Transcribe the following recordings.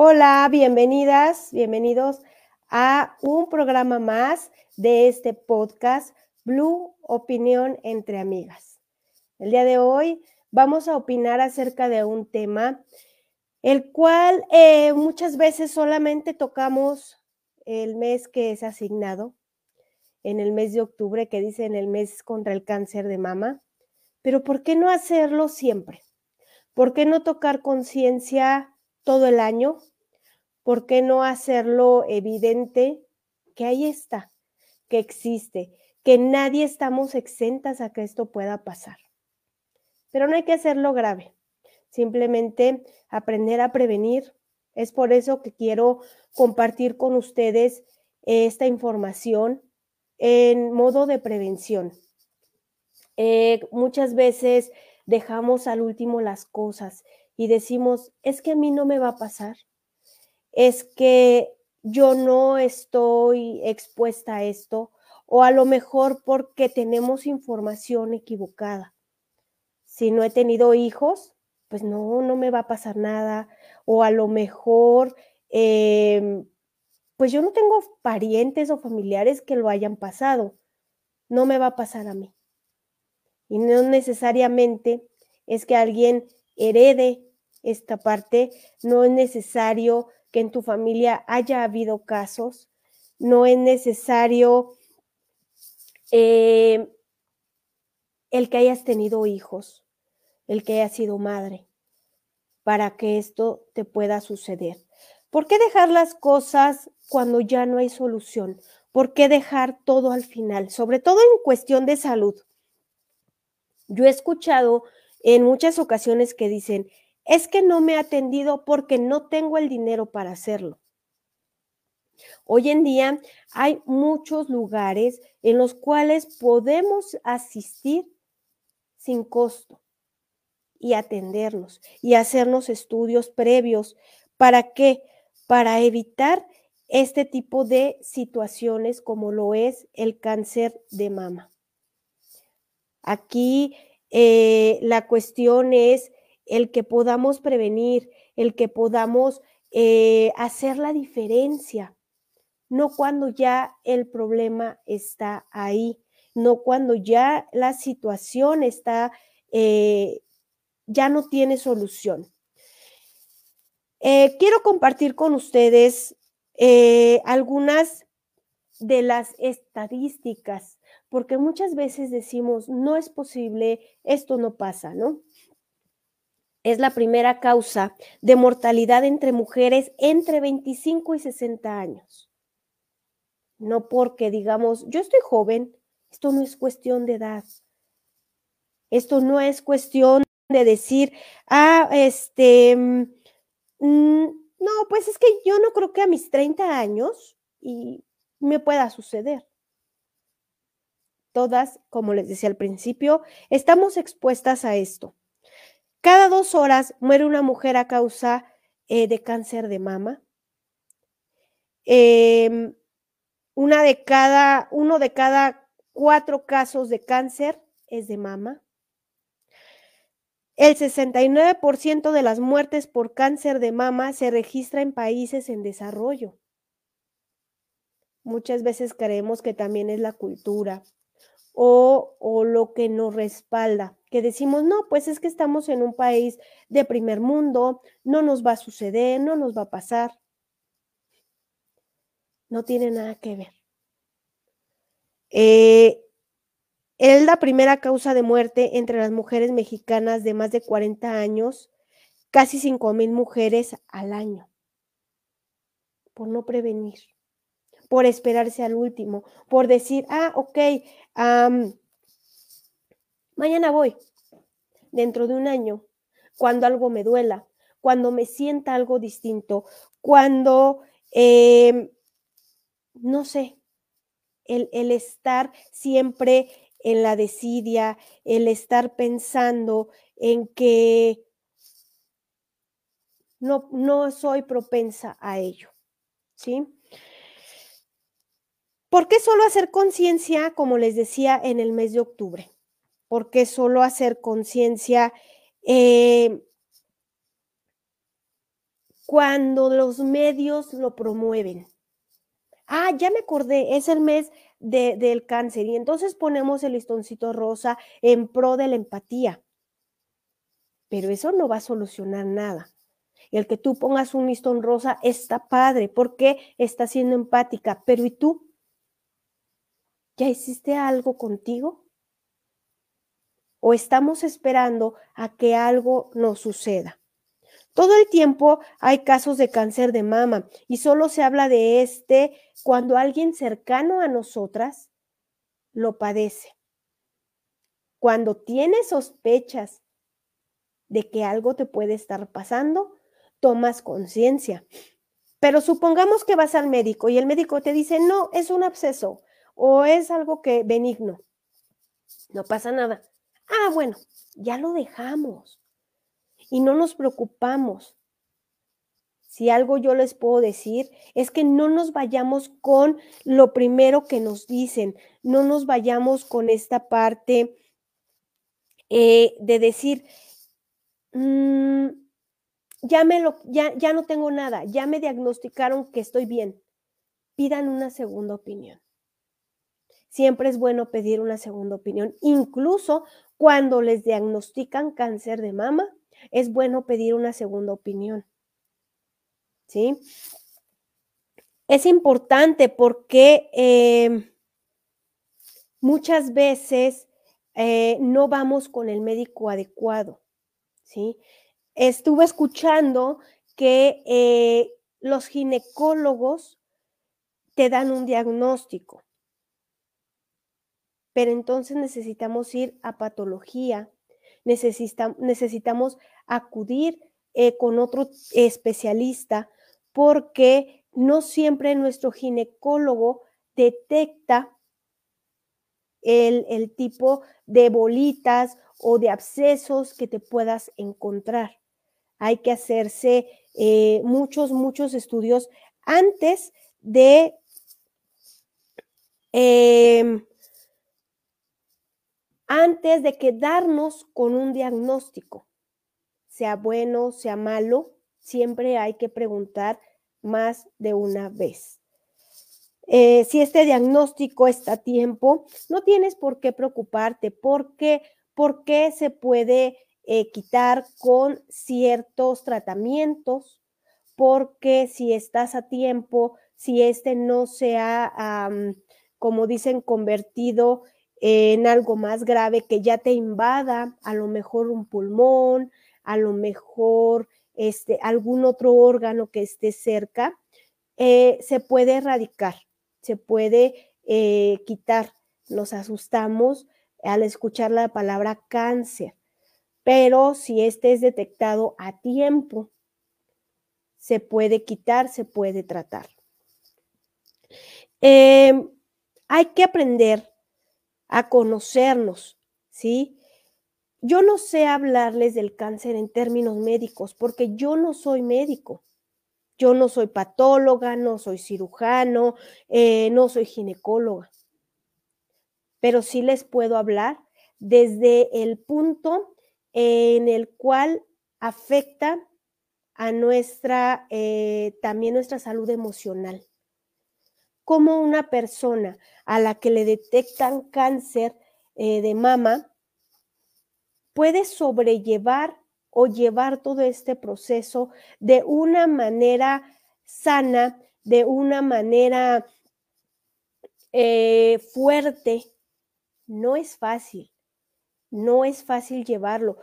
Hola, bienvenidas, bienvenidos a un programa más de este podcast Blue Opinión entre Amigas. El día de hoy vamos a opinar acerca de un tema el cual eh, muchas veces solamente tocamos el mes que es asignado, en el mes de octubre, que dice en el mes contra el cáncer de mama, pero ¿por qué no hacerlo siempre? ¿Por qué no tocar conciencia todo el año? ¿Por qué no hacerlo evidente que ahí está, que existe, que nadie estamos exentas a que esto pueda pasar? Pero no hay que hacerlo grave, simplemente aprender a prevenir. Es por eso que quiero compartir con ustedes esta información en modo de prevención. Eh, muchas veces dejamos al último las cosas y decimos, es que a mí no me va a pasar, es que yo no estoy expuesta a esto, o a lo mejor porque tenemos información equivocada. Si no he tenido hijos, pues no, no me va a pasar nada, o a lo mejor, em, pues yo no tengo parientes o familiares que lo hayan pasado, no me va a pasar a mí. Y no necesariamente es que alguien herede esta parte, no es necesario que en tu familia haya habido casos, no es necesario eh, el que hayas tenido hijos, el que hayas sido madre, para que esto te pueda suceder. ¿Por qué dejar las cosas cuando ya no hay solución? ¿Por qué dejar todo al final? Sobre todo en cuestión de salud. Yo he escuchado en muchas ocasiones que dicen, es que no me ha atendido porque no tengo el dinero para hacerlo. Hoy en día hay muchos lugares en los cuales podemos asistir sin costo y atendernos y hacernos estudios previos. ¿Para qué? Para evitar este tipo de situaciones como lo es el cáncer de mama. Aquí eh, la cuestión es el que podamos prevenir, el que podamos eh, hacer la diferencia, no cuando ya el problema está ahí, no cuando ya la situación está, eh, ya no tiene solución. Eh, quiero compartir con ustedes algunas de las estadísticas, porque muchas veces decimos, no es posible, esto no pasa, ¿no? Es la primera causa de mortalidad entre mujeres entre 25 y 60 años. No porque digamos, yo estoy joven, esto no es cuestión de edad. Esto no es cuestión de decir, ah, este, mm, no, pues es que yo no creo que a mis 30 años y me pueda suceder. Todas, como les decía al principio, estamos expuestas a esto. Cada dos horas muere una mujer a causa eh, de cáncer de mama. Em, una de cada, uno de cada cuatro casos de cáncer es de mama. El 69% de las muertes por cáncer de mama se registra en países en desarrollo. Muchas veces creemos que también es la cultura o, o lo que nos respalda que decimos, no, pues es que estamos en un país de primer mundo, no nos va a suceder, no nos va a pasar. No tiene nada que ver. Eh, es la primera causa de muerte entre las mujeres mexicanas de más de 40 años, casi 5 mil mujeres al año, por no prevenir, por esperarse al último, por decir, ah, ok, Mañana voy, dentro de un año, cuando algo me duela, cuando me sienta algo distinto, cuando, em, no sé, el, el estar siempre en la desidia, el estar pensando en que no, no soy propensa a ello, ¿sí? ¿Por qué solo hacer conciencia, como les decía, en el mes de octubre? Porque solo hacer conciencia, eh, cuando los medios lo promueven. Ah, ya me acordé, es el mes del cáncer y entonces ponemos el listoncito rosa en pro de la empatía. Pero eso no va a solucionar nada. El que tú pongas un listón rosa está padre porque está siendo empática, pero ¿y tú? ¿Ya hiciste algo contigo? ¿O estamos esperando a que algo nos suceda? Todo el tiempo hay casos de cáncer de mama y solo se habla de este cuando alguien cercano a nosotras lo padece. Cuando tienes sospechas de que algo te puede estar pasando, tomas conciencia. Pero supongamos que vas al médico y el médico te dice, no, es un absceso o es algo que benigno. No pasa nada. Ah, bueno, ya lo dejamos y no nos preocupamos. Si algo yo les puedo decir es que no nos vayamos con lo primero que nos dicen, no nos vayamos con esta parte eh, de decir, mm, ya, me lo, ya, ya no tengo nada, ya me diagnosticaron que estoy bien. Pidan una segunda opinión. Siempre es bueno pedir una segunda opinión, incluso cuando les diagnostican cáncer de mama, es bueno pedir una segunda opinión. ¿Sí? Es importante porque em, muchas veces eh, no vamos con el médico adecuado. ¿Sí? Estuve escuchando que eh, los ginecólogos te dan un diagnóstico, pero entonces necesitamos ir a patología, necesitamos acudir eh, con otro especialista porque no siempre nuestro ginecólogo detecta el, el, tipo de bolitas o de abscesos que te puedas encontrar. Hay que hacerse eh, muchos, muchos estudios antes de em, antes de quedarnos con un diagnóstico, sea bueno, sea malo, siempre hay que preguntar más de una vez. Eh, si este diagnóstico está a tiempo, no tienes por qué preocuparte porque, porque se puede eh, quitar con ciertos tratamientos, porque si estás a tiempo, si este no se ha, como dicen, convertido en algo más grave que ya te invada, a lo mejor un pulmón, a lo mejor este, algún otro órgano que esté cerca, eh, se puede erradicar, se puede eh, quitar. Nos asustamos al escuchar la palabra cáncer, pero si este es detectado a tiempo, se puede quitar, se puede tratar. Em, hay que aprender a conocernos, ¿sí? Yo no sé hablarles del cáncer en términos médicos porque yo no soy médico. Yo no soy patóloga, no soy cirujano, eh, no soy ginecóloga. Pero sí les puedo hablar desde el punto en el cual afecta a nuestra, eh, también nuestra salud emocional cómo una persona a la que le detectan cáncer eh, de mama puede sobrellevar o llevar todo este proceso de una manera sana, de una manera eh, fuerte. No es fácil, no es fácil llevarlo,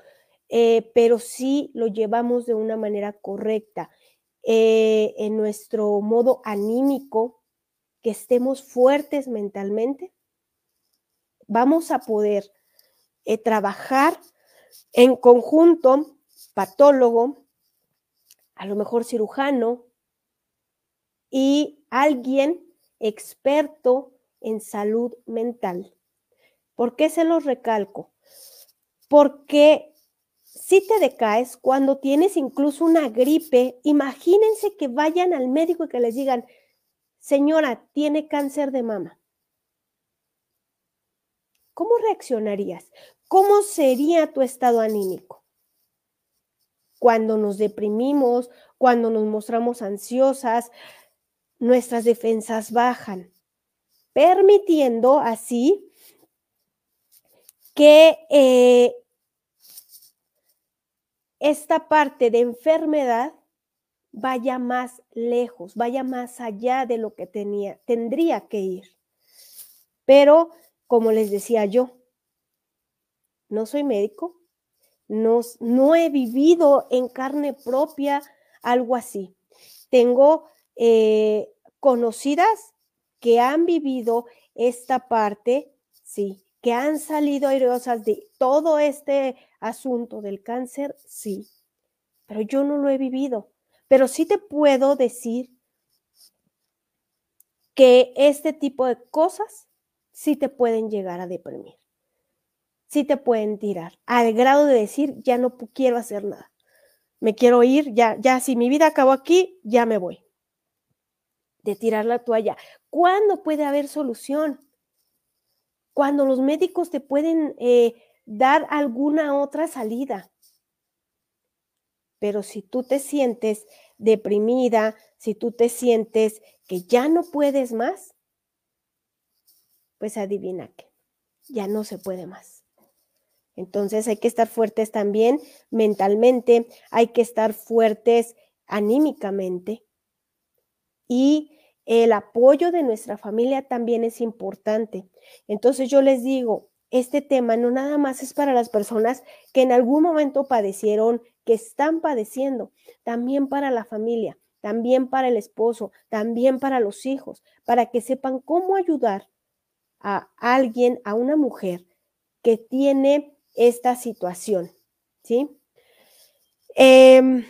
eh, pero sí lo llevamos de una manera correcta. en nuestro modo anímico, que estemos fuertes mentalmente, vamos a poder eh, trabajar en conjunto, patólogo, a lo mejor cirujano y alguien experto en salud mental. ¿Por qué se los recalco? Porque si te decaes cuando tienes incluso una gripe, imagínense que vayan al médico y que les digan, Señora, tiene cáncer de mama. ¿Cómo reaccionarías? ¿Cómo sería tu estado anímico? cuando nos deprimimos, cuando nos mostramos ansiosas, nuestras defensas bajan, permitiendo así que eh, esta parte de enfermedad vaya más lejos, vaya más allá de lo que tenía, tendría que ir. Pero, como les decía yo, no soy médico, no, no he vivido en carne propia algo así. Tengo eh, conocidas que han vivido esta parte, sí, que han salido airosas de todo este asunto del cáncer, sí, pero yo no lo he vivido. Pero sí te puedo decir que este tipo de cosas sí te pueden llegar a deprimir, sí te pueden tirar, al grado de decir, ya no quiero hacer nada, me quiero ir, ya, ya, si mi vida acabó aquí, ya me voy. De tirar la toalla. ¿Cuándo puede haber solución? cuando los médicos te pueden eh, dar alguna otra salida. Pero si tú te sientes deprimida, si tú te sientes que ya no puedes más, pues adivina que ya no se puede más. Entonces hay que estar fuertes también mentalmente, hay que estar fuertes anímicamente y el apoyo de nuestra familia también es importante. Entonces yo les digo, este tema no nada más es para las personas que en algún momento padecieron, que están padeciendo, también para la familia, también para el esposo, también para los hijos, para que sepan cómo ayudar a alguien, a una mujer que tiene esta situación, ¿sí? Eh,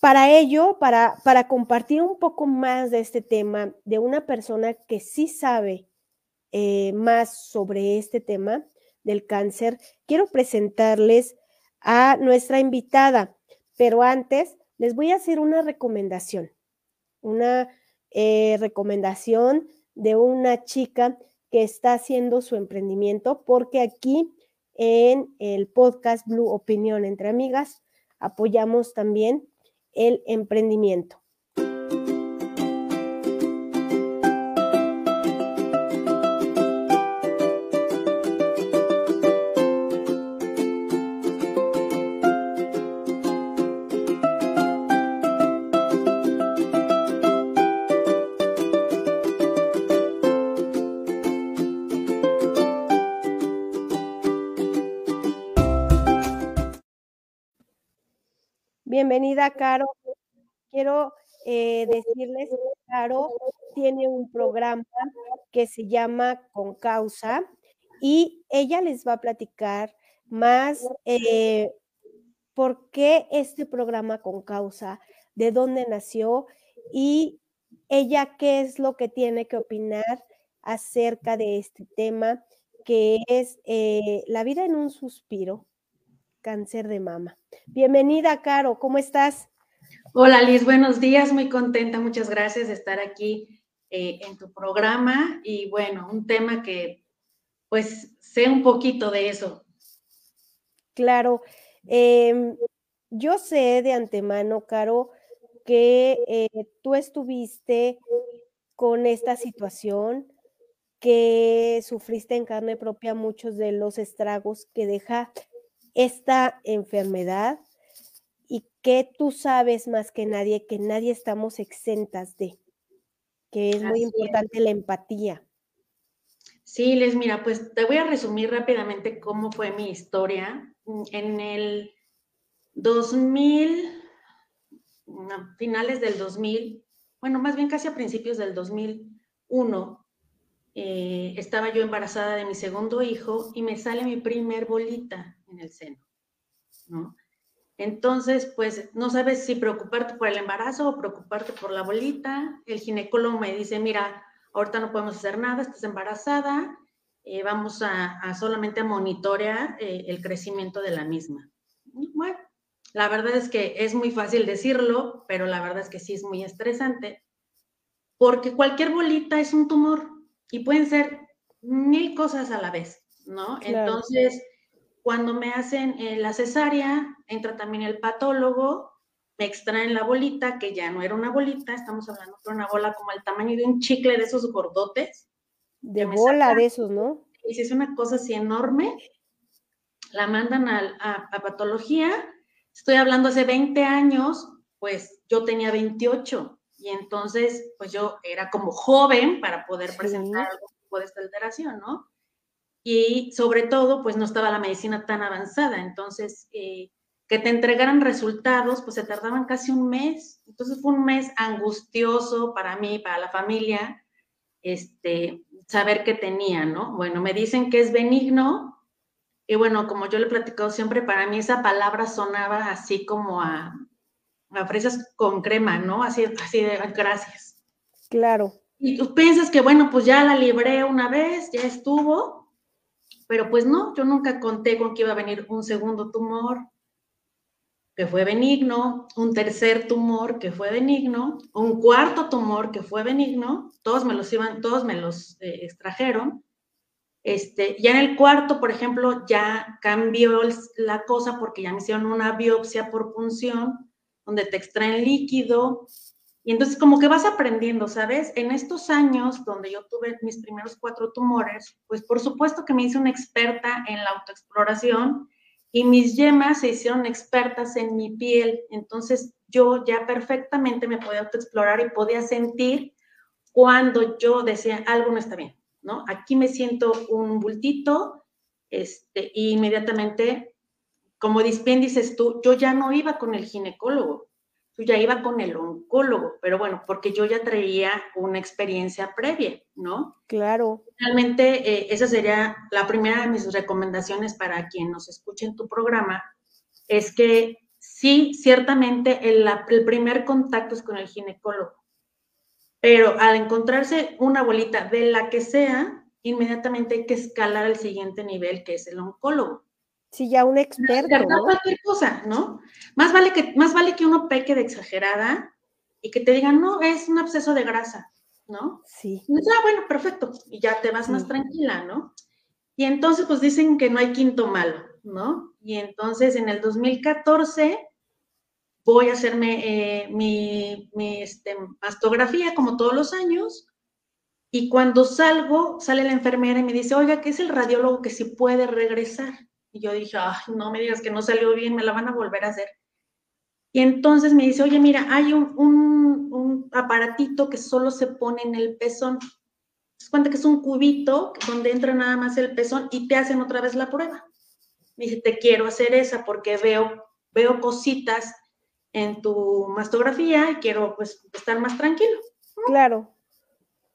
para ello, para, para compartir un poco más de este tema, de una persona que sí sabe eh, más sobre este tema del cáncer, quiero presentarles a nuestra invitada, pero antes les voy a hacer una recomendación, una eh, recomendación de una chica que está haciendo su emprendimiento, porque aquí en el podcast Blue Opinión entre Amigas apoyamos también el emprendimiento. Caro. Quiero eh, decirles que Caro tiene un programa que se llama Con Causa y ella les va a platicar más eh, por qué este programa Con Causa, de dónde nació y ella qué es lo que tiene que opinar acerca de este tema que es eh, la vida en un suspiro, cáncer de mama. Bienvenida, Caro, ¿cómo estás? Hola, Liz, buenos días, muy contenta, muchas gracias de estar aquí eh, en tu programa y bueno, un tema que pues sé un poquito de eso. Claro, em, yo sé de antemano, Caro, que eh, tú estuviste con esta situación, que sufriste en carne propia muchos de los estragos que deja esta enfermedad y que tú sabes más que nadie que nadie estamos exentas de, que es muy importante la empatía. Sí, Les, mira, pues te voy a resumir rápidamente cómo fue mi historia. Mm, en el 2000, finales del 2000, bueno, más bien casi a principios del 2001, eh, estaba yo embarazada de mi segundo hijo y me sale mi primer bolita en el seno, ¿no? Entonces, pues no sabes si preocuparte por el embarazo o preocuparte por la bolita. El ginecólogo me dice, mira, ahorita no podemos hacer nada, estás embarazada, eh, vamos a, solamente a monitorear eh, el crecimiento de la misma. Bueno, la verdad es que es muy fácil decirlo, pero la verdad es que sí es muy estresante, porque cualquier bolita es un tumor y pueden ser mil cosas a la vez, ¿no? Entonces, cuando me hacen eh, la cesárea, entra también el patólogo, me extraen la bolita, que ya no era una bolita, estamos hablando de una bola como el tamaño de un chicle de esos gordotes. De bola de esos, ¿no? Y si es una cosa así enorme, la mandan a, a, patología. Estoy hablando hace 20 años, pues yo tenía 28 y entonces pues yo era como joven para poder presentar algo tipo de alteración, ¿no? Y sobre todo pues no estaba la medicina tan avanzada, entonces eh, que te entregaran resultados pues se tardaban casi un mes, entonces fue un mes angustioso para mí, para la familia, este, saber qué tenía, ¿no? Bueno, me dicen que es benigno, y bueno, como yo le he platicado siempre, para mí esa palabra sonaba así como a, a fresas con crema, ¿no? Así, así de gracias. Claro. Y tú piensas que, bueno, pues ya la libré una vez, ya estuvo, pero pues no, yo nunca conté con que iba a venir un segundo tumor que fue benigno, un tercer tumor que fue benigno, un cuarto tumor que fue benigno, todos me los iban, todos me los eh, extrajeron, este, ya en el cuarto, por ejemplo, ya cambió la cosa porque ya me hicieron una biopsia por punción, donde te extraen líquido. Y entonces como que vas aprendiendo, ¿sabes? En estos años donde yo tuve mis primeros cuatro tumores, pues por supuesto que me hice una experta en la autoexploración y mis yemas se hicieron expertas en mi piel. Entonces yo ya perfectamente me podía autoexplorar y podía sentir cuando yo decía algo no está bien. ¿no? Aquí me siento un bultito, este, y inmediatamente, como bien dices tú, yo ya no iba con el ginecólogo, yo ya iba con el oncólogo, pero bueno, porque yo ya traía una experiencia previa, ¿no? Claro. Realmente, eh, esa sería la primera de mis recomendaciones para quien nos escuche en tu programa, es que sí, ciertamente el, el primer contacto es con el ginecólogo pero al encontrarse una bolita de la que sea, inmediatamente hay que escalar al siguiente nivel, que es el oncólogo. Sí, ya un experto. ¿no? cualquier cosa, ¿no? Más vale, que, más vale que uno peque de exagerada y que te digan, no, es un absceso de grasa, ¿no? Sí. ah, bueno, perfecto. Y ya te vas más tranquila, ¿no? Y entonces, pues dicen que no hay quinto malo, ¿no? Y entonces en el 2014 voy a hacerme eh, mi, este, mastografía como todos los años y cuando salgo, sale la enfermera y me dice, oiga, ¿qué es el radiólogo que sí puede regresar? Y yo dije, ay, no me digas que no salió bien, me la van a volver a hacer. Y entonces me dice, oye, mira, hay un, un, aparatito que solo se pone en el pezón. Se cuenta que es un cubito donde entra nada más el pezón y te hacen otra vez la prueba. Me dice, te quiero hacer esa porque veo, veo cositas en tu mastografía y quiero pues estar más tranquilo. Claro.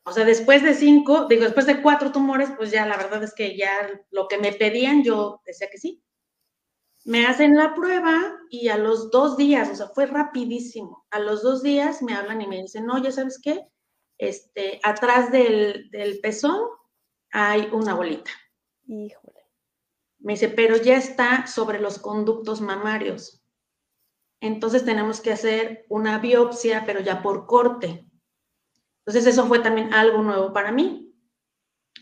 O sea, después de cinco, digo, después de cuatro tumores, pues ya la verdad es que ya lo que me pedían, yo decía que sí. Me hacen la prueba y a los dos días, o sea, fue rapidísimo. A los dos días me hablan y me dicen, no, ya sabes qué, este, atrás del, del pezón hay una bolita. Híjole. Me dice, pero ya está sobre los conductos mamarios entonces tenemos que hacer una biopsia, pero ya por corte. Entonces eso fue también algo nuevo para mí.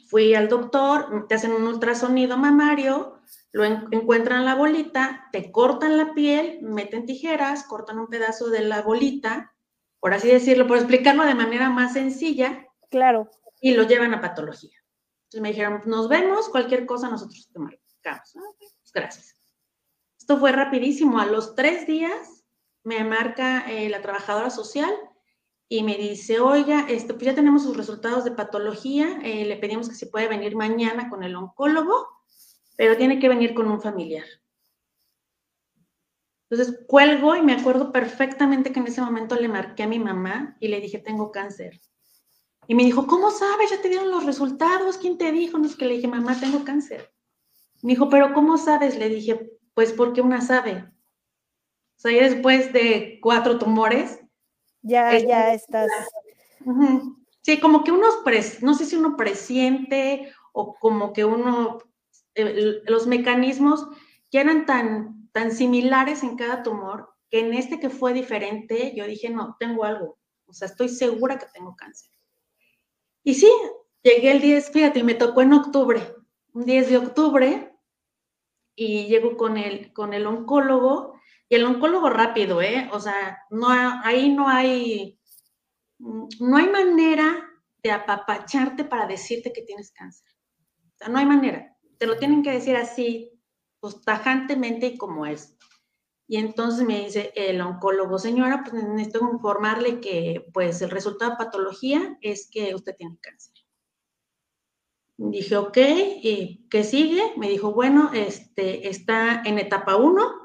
Fui al doctor, te hacen un ultrasonido mamario, lo encuentran la bolita, te cortan la piel, meten tijeras, cortan un pedazo de la bolita, por así decirlo, por explicarlo de manera más sencilla. Claro. Y lo llevan a patología. Entonces me dijeron, nos vemos, cualquier cosa nosotros te marcamos. Pues gracias. Esto fue rapidísimo. A los tres días me marca eh, la trabajadora social y me dice, oiga, este, pues ya tenemos sus resultados de patología, eh, le pedimos que se puede venir mañana con el oncólogo, pero tiene que venir con un familiar. Entonces cuelgo y me acuerdo perfectamente que en ese momento le marqué a mi mamá y le dije, tengo cáncer. Y me dijo, ¿cómo sabes? Ya te dieron los resultados. ¿Quién te dijo? No es que le dije, mamá, tengo cáncer. Me dijo, pero ¿cómo sabes? Le dije, pues porque una sabe. O sea, ya después de cuatro tumores. Ya, ya estás. Sí, como que uno, no sé si uno presiente o como que uno, eh, los mecanismos ya eran tan, tan similares en cada tumor que en este que fue diferente, yo dije, no, tengo algo. O sea, estoy segura que tengo cáncer. Y sí, llegué el 10, fíjate, me tocó en octubre, un 10 de octubre, y llego con el, con el oncólogo y el oncólogo rápido, ¿eh? O sea, no, ahí no hay, no hay manera de apapacharte para decirte que tienes cáncer. O sea, no hay manera. Te lo tienen que decir así, pues tajantemente y como es. Y entonces me dice el oncólogo, señora, pues necesito informarle que pues el resultado de patología es que usted tiene cáncer. Dije, ok, ¿y qué sigue? Me dijo, bueno, este, está en etapa 1.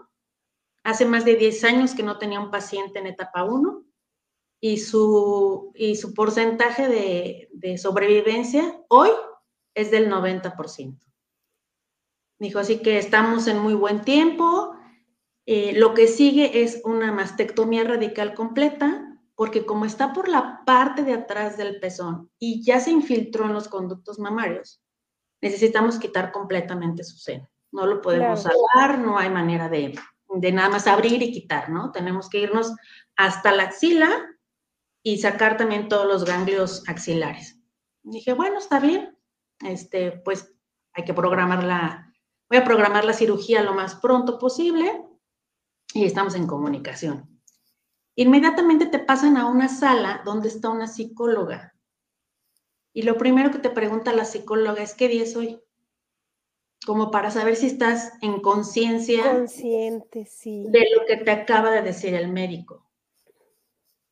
Hace más de 10 años que no tenía un paciente en etapa 1 y su, y su porcentaje de, de sobrevivencia hoy es del 90%. Dijo, así que estamos en muy buen tiempo, eh, lo que sigue es una mastectomía radical completa, porque como está por la parte de atrás del pezón y ya se infiltró en los conductos mamarios, necesitamos quitar completamente su seno. No lo podemos salvar, no hay manera de, de nada más abrir y quitar, ¿no? Tenemos que irnos hasta la axila y sacar también todos los ganglios axilares. dije, bueno, está bien, este, pues hay que programar la, voy a programar la cirugía lo más pronto posible y estamos en comunicación. Inmediatamente te pasan a una sala donde está una psicóloga. Y lo primero que te pregunta la psicóloga es, ¿qué día es hoy? Como para saber si estás en conciencia. Consciente, sí. De lo que te acaba de decir el médico.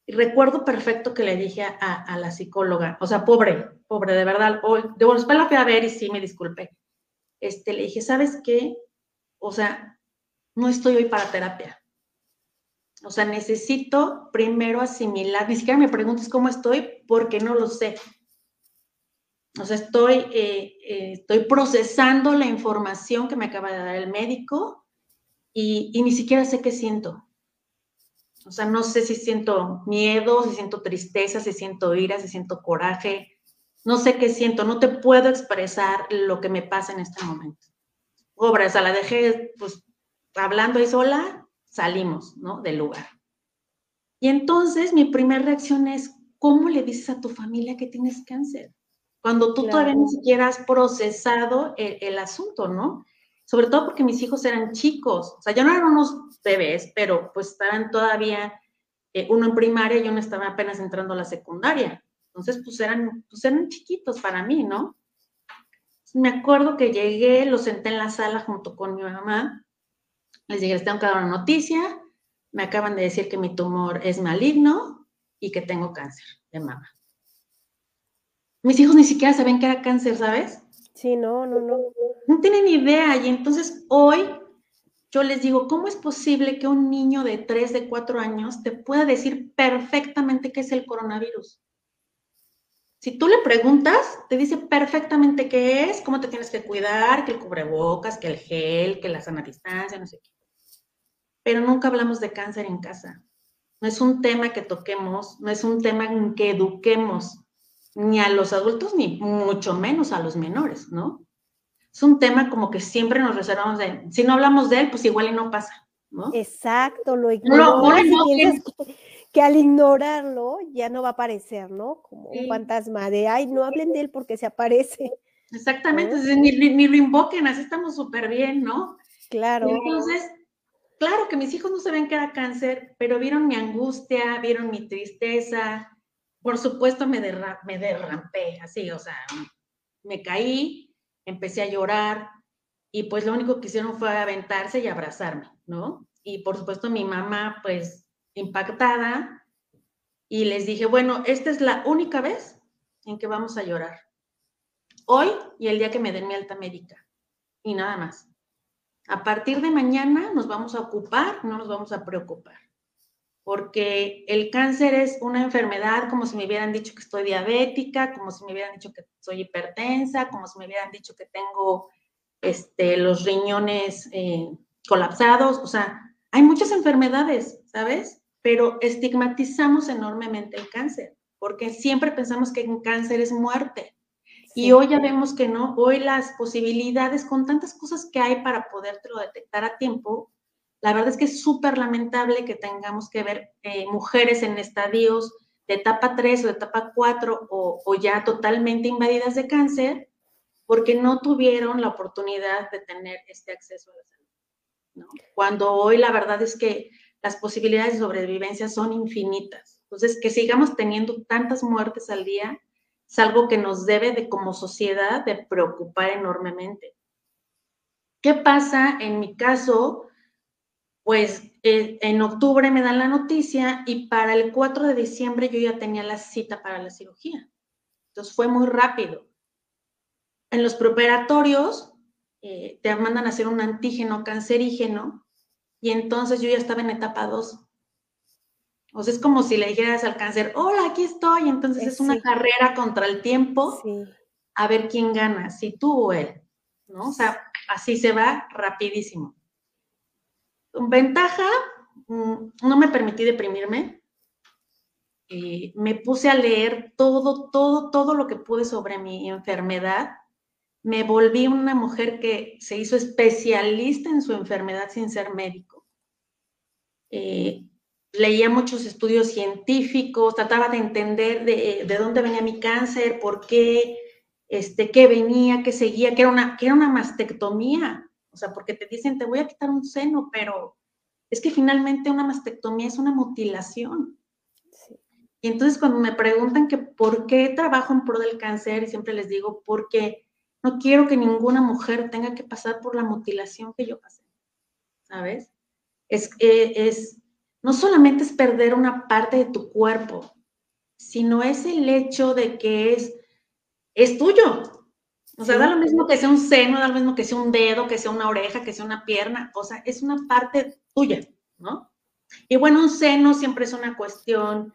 Y recuerdo perfecto que le dije a, la psicóloga, o sea, pobre, pobre, de verdad, hoy, de después la fui a ver y sí me disculpé. Este, le dije, ¿sabes qué? O sea, no estoy hoy para terapia. O sea, necesito primero asimilar, ni siquiera me preguntes cómo estoy porque no lo sé. O sea, estoy, eh, eh, estoy procesando la información que me acaba de dar el médico y, y ni siquiera sé qué siento. O sea, no sé si siento miedo, si siento tristeza, si siento ira, si siento coraje. No sé qué siento, no te puedo expresar lo que me pasa en este momento. Pobre, o sea, la dejé pues hablando ahí sola, salimos, ¿no? Del lugar. Y entonces mi primera reacción es, ¿cómo le dices a tu familia que tienes cáncer? Cuando tú todavía ni siquiera has procesado el, asunto, ¿no? Sobre todo porque mis hijos eran chicos, o sea, ya no eran unos bebés, pero pues estaban todavía, eh, uno en primaria y uno estaba apenas entrando a la secundaria. Entonces, pues eran, pues eran chiquitos para mí, ¿no? Me acuerdo que llegué, los senté en la sala junto con mi mamá les dije, les tengo que dar una noticia. Me acaban de decir que mi tumor es maligno y que tengo cáncer de mama. Mis hijos ni siquiera saben que era cáncer, ¿sabes? Sí, no, no, no. No tienen idea. Y entonces hoy yo les digo, ¿cómo es posible que un niño de 3, de 4 años te pueda decir perfectamente qué es el coronavirus? Si tú le preguntas, te dice perfectamente qué es, cómo te tienes que cuidar, que el cubrebocas, que el gel, que la sana distancia, no sé qué pero nunca hablamos de cáncer en casa. No es un tema que toquemos, no es un tema en que eduquemos ni a los adultos, ni mucho menos a los menores, ¿no? Es un tema como que siempre nos reservamos de, si no hablamos de él, pues igual y no pasa, ¿no? Exacto, lo ignoras que, al ignorarlo ya no va a aparecer, ¿no? Como un fantasma de, ay, no hablen de él porque se aparece. Exactamente, ni, ni, lo invoquen, así estamos súper bien, ¿no? Claro. entonces, claro que mis hijos no sabían que era cáncer, pero vieron mi angustia, vieron mi tristeza. Por supuesto me, me derrampé, así, o sea, me caí, empecé a llorar y pues lo único que hicieron fue aventarse y abrazarme, ¿no? Y por supuesto mi mamá pues impactada y les dije, bueno, esta es la única vez en que vamos a llorar. Hoy y el día que me den mi alta médica. Y nada más. A partir de mañana nos vamos a ocupar, no nos vamos a preocupar, porque el cáncer es una enfermedad como si me hubieran dicho que estoy diabética, como si me hubieran dicho que soy hipertensa, como si me hubieran dicho que tengo este, los riñones eh, colapsados, o sea, hay muchas enfermedades, ¿sabes? Pero estigmatizamos enormemente el cáncer, porque siempre pensamos que el cáncer es muerte. Y hoy ya vemos que no, hoy las posibilidades con tantas cosas que hay para podértelo detectar a tiempo, la verdad es que es súper lamentable que tengamos que ver eh, mujeres en estadios de etapa 3 o de etapa 4 o, ya totalmente invadidas de cáncer porque no tuvieron la oportunidad de tener este acceso a la salud. Cuando hoy la verdad es que las posibilidades de sobrevivencia son infinitas. Entonces, que sigamos teniendo tantas muertes al día es algo que nos debe de como sociedad de preocupar enormemente. ¿Qué pasa en mi caso? Pues eh, en octubre me dan la noticia y para el 4 de diciembre yo ya tenía la cita para la cirugía. Entonces fue muy rápido. En los preparatorios eh, te mandan a hacer un antígeno cancerígeno y entonces yo ya estaba en etapa 2. O sea, es como si le dijeras al cáncer, hola, aquí estoy. Entonces es una carrera contra el tiempo a ver quién gana, si tú o él. ¿no? O sea, así se va rapidísimo. Ventaja, mm, no me permití deprimirme. Eh, me puse a leer todo, todo, todo lo que pude sobre mi enfermedad. Me volví una mujer que se hizo especialista en su enfermedad sin ser médico. Eh, leía muchos estudios científicos, trataba de entender de, dónde venía mi cáncer, por qué, este, qué venía, qué seguía, que era, una, que era una mastectomía. O sea, porque te dicen, te voy a quitar un seno, pero es que finalmente una mastectomía es una mutilación. Y entonces cuando me preguntan que por qué trabajo en pro del cáncer, y siempre les digo, porque no quiero que ninguna mujer tenga que pasar por la mutilación que yo pasé, ¿sabes? Es, eh, es, no solamente es perder una parte de tu cuerpo, sino es el hecho de que es, es tuyo. O sea, da lo mismo que sea un seno, da lo mismo que sea un dedo, que sea una oreja, que sea una pierna, o sea, es una parte tuya, ¿no? Y bueno, un seno siempre es una cuestión,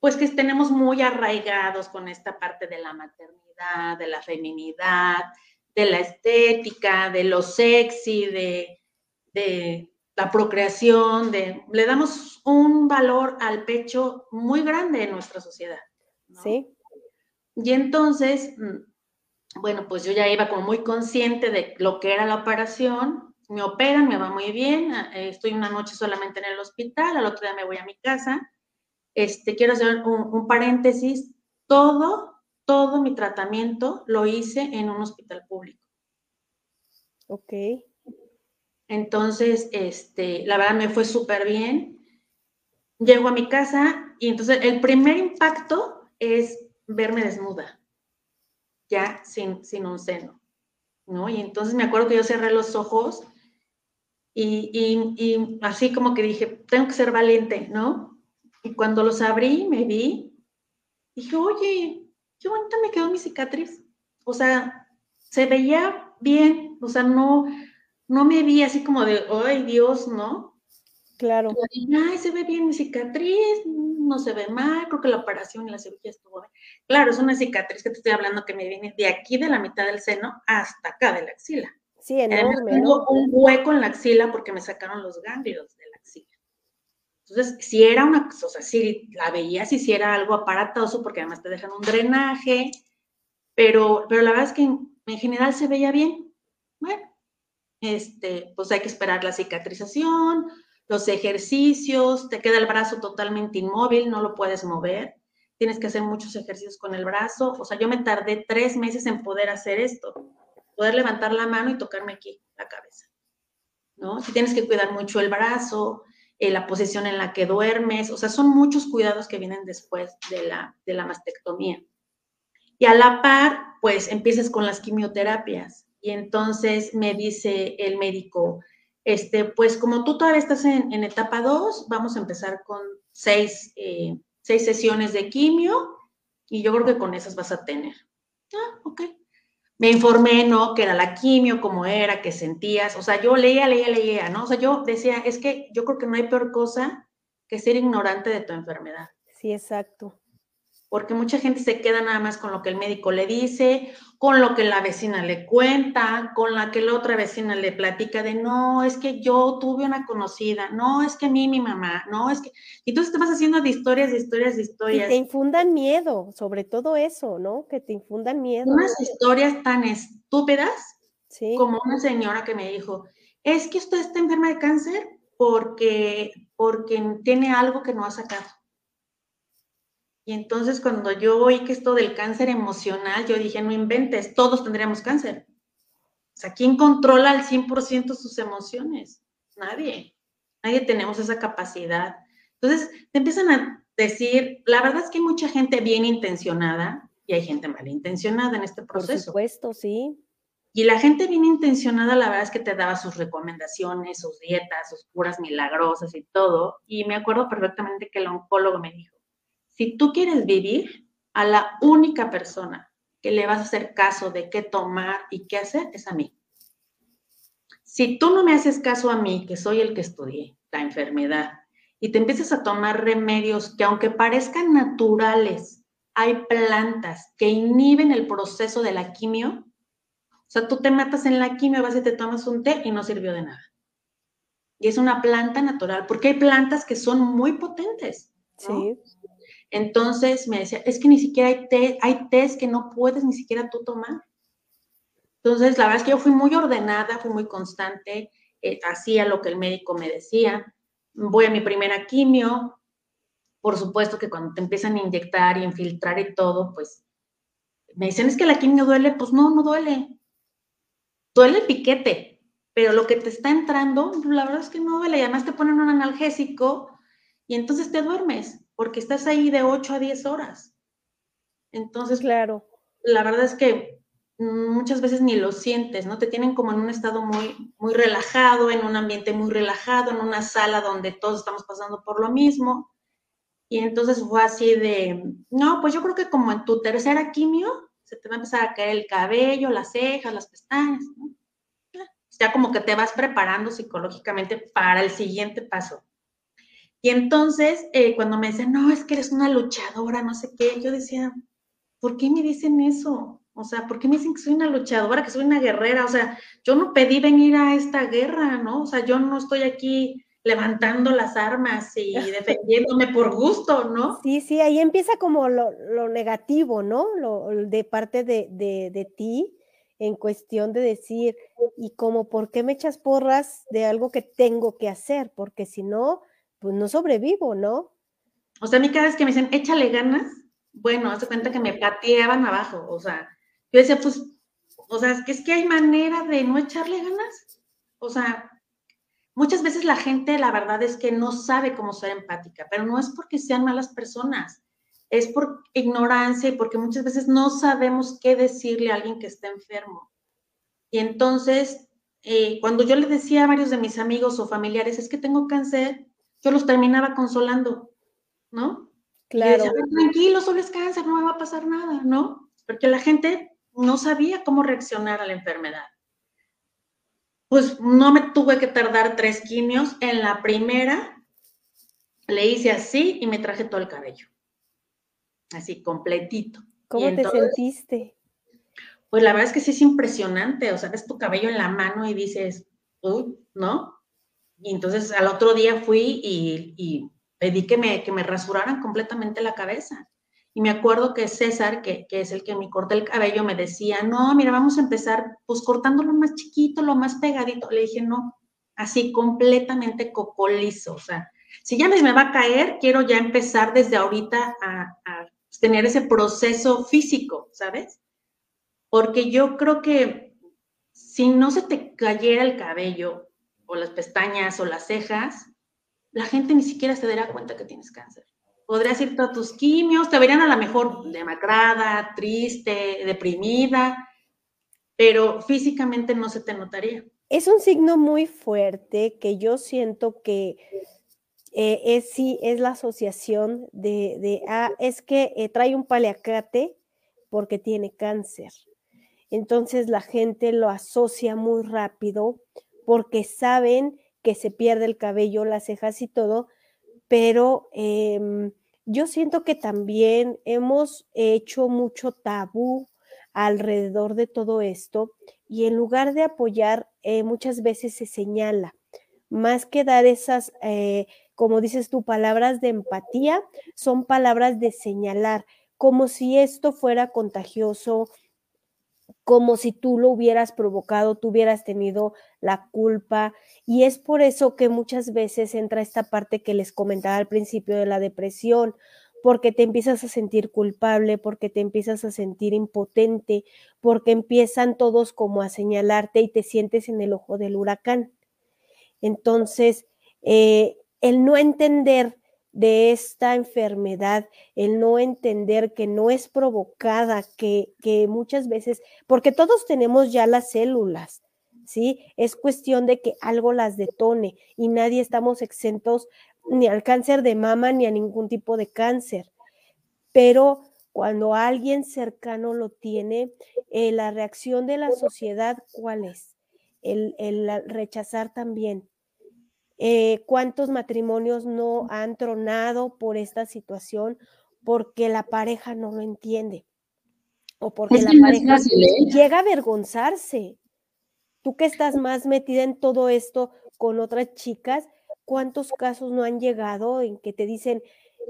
pues que tenemos muy arraigados con esta parte de la maternidad, de la feminidad, de la estética, de lo sexy, de, de la procreación, de, le damos un valor al pecho muy grande en nuestra sociedad. Sí. Y entonces, mm, bueno, pues yo ya iba como muy consciente de lo que era la operación, me operan, me va muy bien, eh, estoy una noche solamente en el hospital, al otro día me voy a mi casa. Este, quiero hacer un, un paréntesis, todo, todo mi tratamiento lo hice en un hospital público. Ok. Entonces, este, la verdad me fue súper bien. Llego a mi casa y entonces el primer impacto es verme desnuda, ya sin, sin un seno, ¿no? Y entonces me acuerdo que yo cerré los ojos y, y, así como que dije, tengo que ser valiente, ¿no? Y cuando los abrí, me vi, dije, oye, qué bonita me quedó mi cicatriz. O sea, se veía bien, o sea, no, no me vi así como de, ay Dios, ¿no? Claro. ay, se ve bien mi cicatriz, no se ve mal, creo que la operación y la cirugía estuvo bien. Claro, es una cicatriz que te estoy hablando que me viene de aquí de la mitad del seno hasta acá de la axila. Sí, enorme. Tengo un hueco en la axila porque me sacaron los ganglios de la axila. Entonces, si era una, o sea, si la veías si era algo aparatoso, porque además te dejan un drenaje, pero, pero la verdad es que en general se veía bien. Bueno, este, pues hay que esperar la cicatrización, los ejercicios, te queda el brazo totalmente inmóvil, no lo puedes mover, tienes que hacer muchos ejercicios con el brazo. O sea, yo me tardé tres meses en poder hacer esto, poder levantar la mano y tocarme aquí la cabeza, ¿no? Si tienes que cuidar mucho el brazo, eh, la posición en la que duermes, o sea, son muchos cuidados que vienen después de la, de la mastectomía. Y a la par, pues empiezas con las quimioterapias. Y entonces me dice el médico, este, pues como tú todavía estás en, etapa 2, vamos a empezar con seis, eh, seis, sesiones de quimio y yo creo que con esas vas a tener. Ah, ok. Me informé, ¿no? Que era la quimio, cómo era, qué sentías. O sea, yo leía, leía, leía, ¿no? O sea, yo decía, es que yo creo que no hay peor cosa que ser ignorante de tu enfermedad. Sí, exacto porque mucha gente se queda nada más con lo que el médico le dice, con lo que la vecina le cuenta, con la que la otra vecina le platica de, no, es que yo tuve una conocida, no, es que a mí mi mamá, no, es que... Y entonces te vas haciendo de historias, de historias, de historias. Y te infundan miedo, sobre todo eso, ¿no? Que te infundan miedo. Unas historias tan estúpidas como una señora que me dijo, es que usted está enferma de cáncer porque, porque tiene algo que no ha sacado. Y entonces cuando yo oí que esto del cáncer emocional, yo dije, no inventes, todos tendríamos cáncer. O sea, ¿quién controla al 100% sus emociones? Nadie. Nadie tenemos esa capacidad. Entonces, te empiezan a decir, la verdad es que hay mucha gente bien intencionada y hay gente malintencionada en este proceso. Por supuesto, sí. Y la gente bien intencionada, la verdad es que te daba sus recomendaciones, sus dietas, sus curas milagrosas y todo. Y me acuerdo perfectamente que el oncólogo me dijo, si tú quieres vivir, a la única persona que le vas a hacer caso de qué tomar y qué hacer es a mí. Si tú no me haces caso a mí, que soy el que estudié la enfermedad, y te empiezas a tomar remedios que aunque parezcan naturales, hay plantas que inhiben el proceso de la quimio, o sea, tú te matas en la quimio, vas y te tomas un té y no sirvió de nada. Y es una planta natural, porque hay plantas que son muy potentes. Sí. Entonces me decía, es que ni siquiera hay té, hay tés que no puedes ni siquiera tú tomar. Entonces, la verdad es que yo fui muy ordenada, fui muy constante, eh, hacía lo que el médico me decía. Voy a mi primera quimio. Por supuesto que cuando te empiezan a inyectar y infiltrar y todo, pues me dicen, es que la quimio duele. Pues no, no duele duele el piquete, pero lo que te está entrando, la verdad es que no duele. Y además te ponen un analgésico y entonces te duermes, porque estás ahí de 8 a 10 horas. Entonces, claro. La verdad es que muchas veces ni lo sientes, ¿no? Te tienen como en un estado muy, muy relajado, en un ambiente muy relajado, en una sala donde todos estamos pasando por lo mismo. Y entonces fue así de, no, pues yo creo que como en tu tercera quimio, se te va a empezar a caer el cabello, las cejas, las pestañas, ¿no? Ya como que te vas preparando psicológicamente para el siguiente paso. Y entonces, eh, cuando me decían, no, es que eres una luchadora, no sé qué, yo decía, ¿por qué me dicen eso? O sea, ¿por qué me dicen que soy una luchadora, que soy una guerrera? O sea, yo no pedí venir a esta guerra, ¿no? O sea, yo no estoy aquí levantando las armas y defendiéndome por gusto, ¿no? Sí, sí, ahí empieza como lo, negativo, ¿no? Lo, de parte de, de, ti en cuestión de decir, y como, ¿por qué me echas porras de algo que tengo que hacer? Porque si no, pues no sobrevivo, ¿no? O sea, a mí cada vez que me dicen, échale ganas, bueno, hace cuenta que me pateaban abajo, o sea, yo decía, pues, o sea, es que, hay manera de no echarle ganas, o sea, Muchas veces la gente, la verdad es que no sabe cómo ser empática, pero no es porque sean malas personas, es por ignorancia y porque muchas veces no sabemos qué decirle a alguien que está enfermo. Y entonces, eh, cuando yo le decía a varios de mis amigos o familiares, es que tengo cáncer, yo los terminaba consolando, ¿no? Claro. Y decía, tranquilo, solo es cáncer, no me va a pasar nada, ¿no? Porque la gente no sabía cómo reaccionar a la enfermedad pues no me tuve que tardar tres quimios. En la primera le hice así y me traje todo el cabello. Así, completito. ¿Cómo te sentiste? Pues la verdad es que sí es impresionante. O sea, ves tu cabello en la mano y dices, uy, ¿no? Y entonces al otro día fui y, pedí que me, que me rasuraran completamente la cabeza. Y me acuerdo que César, que, es el que me corta el cabello, me decía, no, mira, vamos a empezar pues cortándolo más chiquito, lo más pegadito. Le dije, no, así completamente cocolizo. O sea, si ya me, me va a caer, quiero ya empezar desde ahorita a, a tener ese proceso físico, ¿sabes? Porque yo creo que si no se te cayera el cabello o las pestañas o las cejas, la gente ni siquiera se dará cuenta que tienes cáncer podrías ir a tus quimios, te verían a lo mejor demacrada, triste, deprimida, pero físicamente no se te notaría. Es un signo muy fuerte que yo siento que eh, es sí, es la asociación de, de ah, es que eh, trae un paliacate porque tiene cáncer. Entonces la gente lo asocia muy rápido porque saben que se pierde el cabello, las cejas y todo, pero em, yo siento que también hemos hecho mucho tabú alrededor de todo esto y en lugar de apoyar, eh, muchas veces se señala, más que dar esas, eh, como dices tú, palabras de empatía, son palabras de señalar, como si esto fuera contagioso, como si tú lo hubieras provocado, tú hubieras tenido la culpa. Y es por eso que muchas veces entra esta parte que les comentaba al principio de la depresión, porque te empiezas a sentir culpable, porque te empiezas a sentir impotente, porque empiezan todos como a señalarte y te sientes en el ojo del huracán. Entonces, eh, el no entender de esta enfermedad, el no entender que no es provocada, que, que muchas veces, porque todos tenemos ya las células, ¿sí? Es cuestión de que algo las detone y nadie estamos exentos ni al cáncer de mama ni a ningún tipo de cáncer. Pero cuando alguien cercano lo tiene, eh, la reacción de la sociedad, ¿cuál es? El, rechazar también. Eh, ¿Cuántos matrimonios no han tronado por esta situación? Porque la pareja no lo entiende. O porque la pareja ¿eh? llega a avergonzarse. Tú que estás más metida en todo esto con otras chicas, ¿Cuántos casos no han llegado en que te dicen,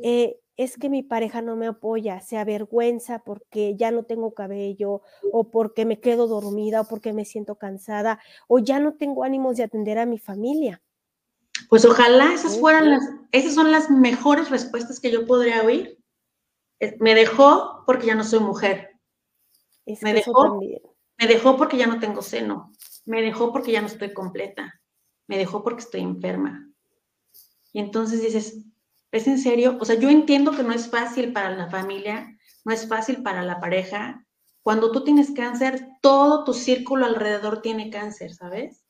eh, es que mi pareja no me apoya, se avergüenza porque ya no tengo cabello o porque me quedo dormida o porque me siento cansada o ya no tengo ánimos de atender a mi familia? Pues ojalá esas fueran las, esas son las mejores respuestas que yo podría oír. Me dejó porque ya no soy mujer. me dejó, me dejó porque ya no tengo seno. Me dejó porque ya no estoy completa. Me dejó porque estoy enferma. Y entonces dices, ¿es en serio? O sea, yo entiendo que no es fácil para la familia, no es fácil para la pareja. Cuando tú tienes cáncer, todo tu círculo alrededor tiene cáncer, ¿sabes?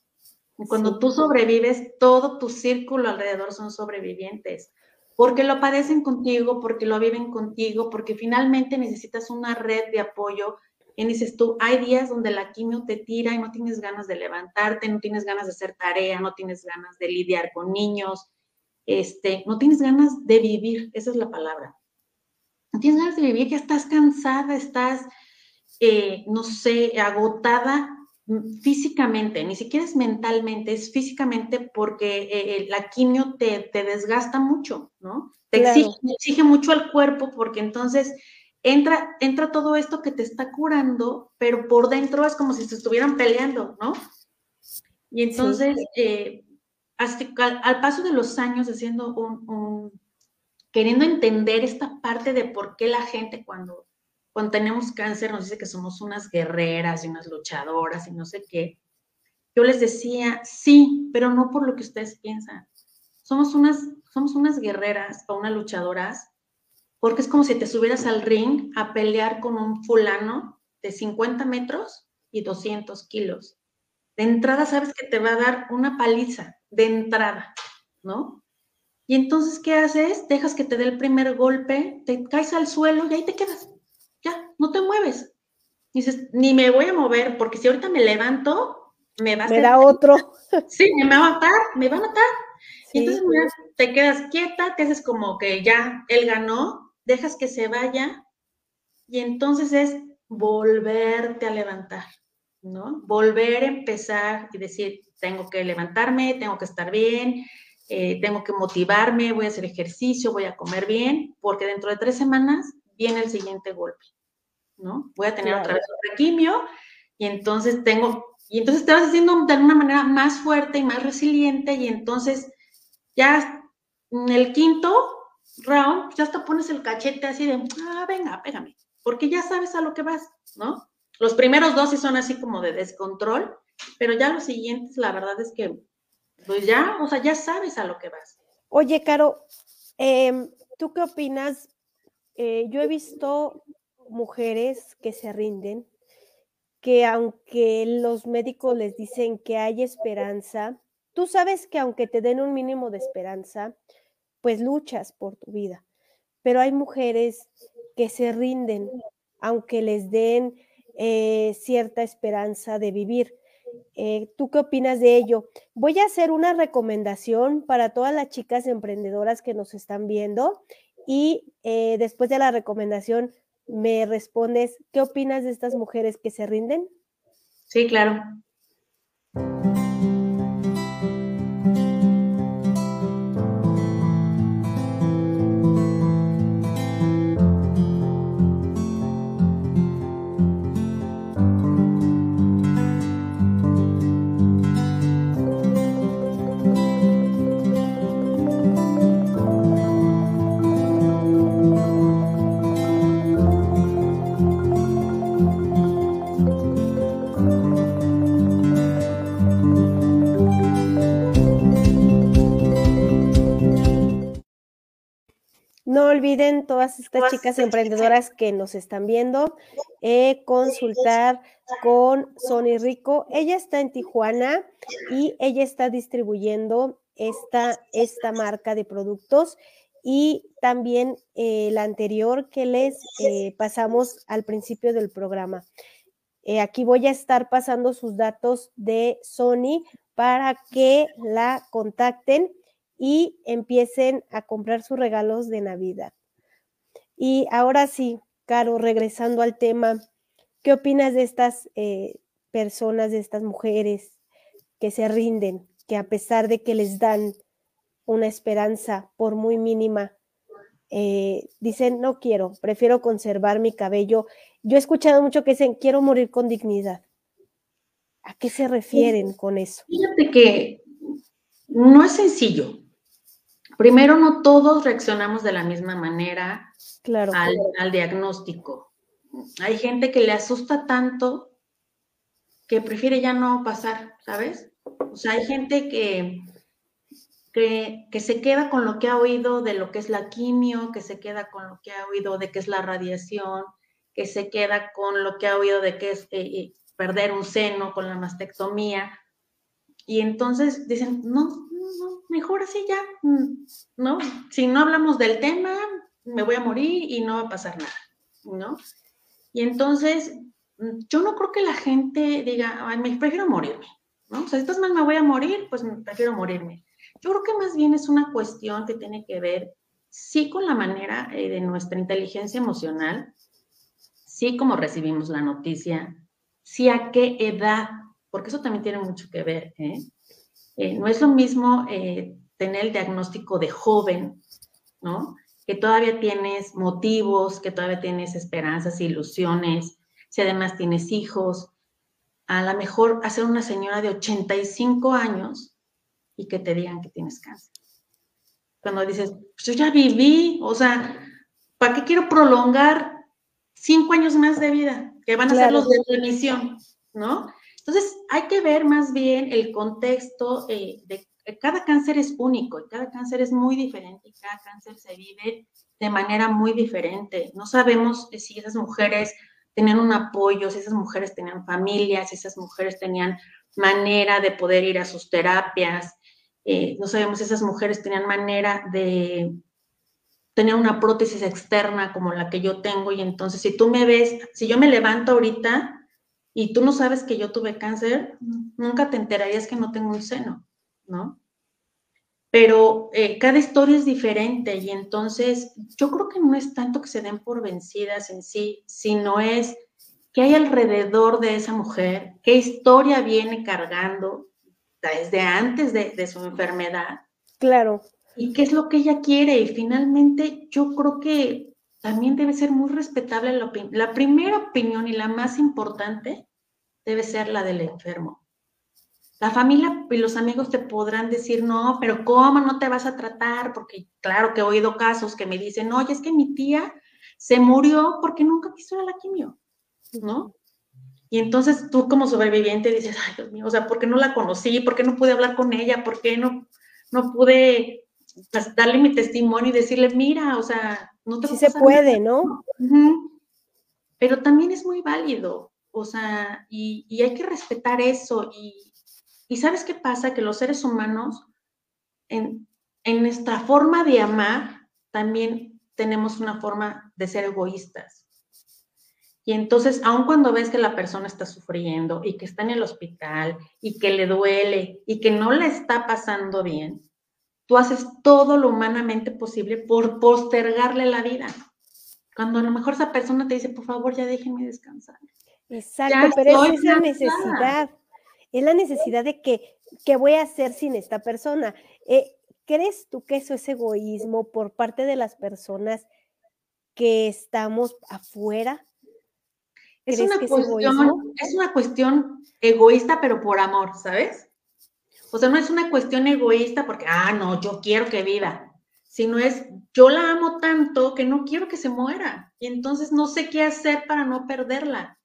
Cuando tú sobrevives, todo tu círculo alrededor son sobrevivientes, porque lo padecen contigo, porque lo viven contigo, porque finalmente necesitas una red de apoyo. Y dices tú, hay días donde la quimio te tira y no tienes ganas de levantarte, no tienes ganas de hacer tarea, no tienes ganas de lidiar con niños, este, no tienes ganas de vivir, esa es la palabra. No tienes ganas de vivir, ya estás cansada, estás, eh, no sé, agotada físicamente, ni siquiera es mentalmente, es físicamente porque eh, eh, la quimio te, desgasta mucho, ¿no? Te exige, mucho al cuerpo porque entonces entra, entra todo esto que te está curando, pero por dentro es como si se estuvieran peleando, ¿no? Y entonces, al, paso de los años haciendo un, queriendo entender esta parte de por qué la gente cuando, cuando tenemos cáncer nos dice que somos unas guerreras y unas luchadoras y no sé qué. Yo les decía, sí, pero no por lo que ustedes piensan. Somos unas, somos unas guerreras o unas luchadoras porque es como si te subieras al ring a pelear con un fulano de 50 metros y 200 kilos. De entrada sabes que te va a dar una paliza de entrada, ¿no? Y entonces, ¿qué haces? Dejas que te dé el primer golpe, te caes al suelo y ahí te quedas. No te mueves. Dices, ni me voy a mover, porque si ahorita me levanto, me va a... Me da otro. Sí, me va a matar, me va a matar. Y entonces te quedas quieta, te haces como que ya él ganó, dejas que se vaya y entonces es volverte a levantar, ¿no? Volver a empezar y decir, tengo que levantarme, tengo que estar bien, eh, tengo que motivarme, voy a hacer ejercicio, voy a comer bien, porque dentro de tres semanas viene el siguiente golpe, ¿no? Voy a tener otra vez otra quimio y entonces tengo, y entonces te vas haciendo de una manera más fuerte y más resiliente y entonces ya en el quinto round ya hasta pones el cachete así de, ah, venga, pégame, porque ya sabes a lo que vas, ¿no? Los primeros dos sí son así como de descontrol, pero ya los siguientes, la verdad es que, pues ya, o sea, ya sabes a lo que vas. Oye, Caro, em, ¿tú qué opinas? Eh, yo he visto mujeres que se rinden, que aunque los médicos les dicen que hay esperanza, tú sabes que aunque te den un mínimo de esperanza, pues luchas por tu vida. Pero hay mujeres que se rinden, aunque les den eh, cierta esperanza de vivir. Eh, ¿Tú qué opinas de ello? Voy a hacer una recomendación para todas las chicas emprendedoras que nos están viendo y eh, después de la recomendación me respondes, ¿qué opinas de estas mujeres que se rinden? Sí, claro. Olviden todas estas chicas emprendedoras que nos están viendo, eh, consultar con Sony Rico. Ella está en Tijuana y ella está distribuyendo esta, esta marca de productos y también eh, la anterior que les eh, pasamos al principio del programa. aquí voy a estar pasando sus datos de Sony para que la contacten y empiecen a comprar sus regalos de Navidad. Y ahora sí, Caro, regresando al tema, ¿qué opinas de estas eh, personas, de estas mujeres que se rinden, que a pesar de que les dan una esperanza, por muy mínima, eh, dicen, no quiero, prefiero conservar mi cabello? Yo he escuchado mucho que dicen, quiero morir con dignidad. ¿A qué se refieren con eso? Fíjate que no es sencillo. Primero, no todos reaccionamos de la misma manera claro, al, diagnóstico. Hay gente que le asusta tanto que prefiere ya no pasar, ¿sabes? O sea, hay gente que, que, que, se queda con lo que ha oído de lo que es la quimio, que se queda con lo que ha oído de qué es la radiación, que se queda con lo que ha oído de qué es eh, eh, perder un seno con la mastectomía. Y entonces dicen, no, mejor así ya, ¿no? Si no hablamos del tema, me voy a morir y no va a pasar nada, ¿no? Y entonces, yo no creo que la gente diga, Ay, me prefiero morirme, ¿no? O sea, si estás mal me voy a morir, pues prefiero morirme. Yo creo que más bien es una cuestión que tiene que ver, sí, con la manera eh, de nuestra inteligencia emocional, sí, como recibimos la noticia, sí, a qué edad, porque eso también tiene mucho que ver, ¿eh? Eh, no es lo mismo eh, tener el diagnóstico de joven, ¿no? Que todavía tienes motivos, que todavía tienes esperanzas, ilusiones, si además tienes hijos, a lo mejor hacer una señora de 85 años y que te digan que tienes cáncer. Cuando dices, pues yo ya viví, o sea, ¿para qué quiero prolongar cinco años más de vida? Que van a ser los de remisión, ¿no? Entonces, hay que ver más bien el contexto eh, de cada cáncer es único y cada cáncer es muy diferente y cada cáncer se vive de manera muy diferente. No sabemos si esas mujeres tenían un apoyo, si esas mujeres tenían familia, si esas mujeres tenían manera de poder ir a sus terapias. Eh, no sabemos si esas mujeres tenían manera de tener una prótesis externa como la que yo tengo y entonces si tú me ves, si yo me levanto ahorita, y tú no sabes que yo tuve cáncer, nunca te enterarías que no tengo un seno, ¿no? Pero eh, cada historia es diferente y entonces yo creo que no es tanto que se den por vencidas en sí, sino es qué hay alrededor de esa mujer, qué historia viene cargando desde antes de, de su enfermedad. Claro. Y qué es lo que ella quiere. Y finalmente yo creo que también debe ser muy respetable la, primera opinión y la más importante debe ser la del enfermo. La familia y los amigos te podrán decir, no, pero ¿cómo no te vas a tratar? Porque claro que he oído casos que me dicen, oye, es que mi tía se murió porque nunca quiso la quimio, ¿no? Y entonces tú como sobreviviente dices, ay, Dios mío, o sea, ¿por qué no la conocí? ¿Por qué no pude hablar con ella? ¿Por qué no, no pude pues, darle mi testimonio y decirle, mira, o sea, no te Sí se puede, ¿no? Pero también es muy válido, o sea, y, hay que respetar eso. Y, ¿sabes qué pasa? Que los seres humanos, en, en nuestra forma de amar, también tenemos una forma de ser egoístas. Y entonces, aun cuando ves que la persona está sufriendo y que está en el hospital y que le duele y que no le está pasando bien, tú haces todo lo humanamente posible por postergarle la vida. Cuando a lo mejor esa persona te dice, por favor, ya déjenme descansar. Exacto, pero es esa necesidad. Es la necesidad de que, ¿qué voy a hacer sin esta persona? Eh, ¿Crees tú que eso es egoísmo por parte de las personas que estamos afuera? Es una, cuestión, es una cuestión egoísta, pero por amor, ¿sabes? O sea, no es una cuestión egoísta porque, ah, no, yo quiero que viva, sino es, yo la amo tanto que no quiero que se muera y entonces no sé qué hacer para no perderla.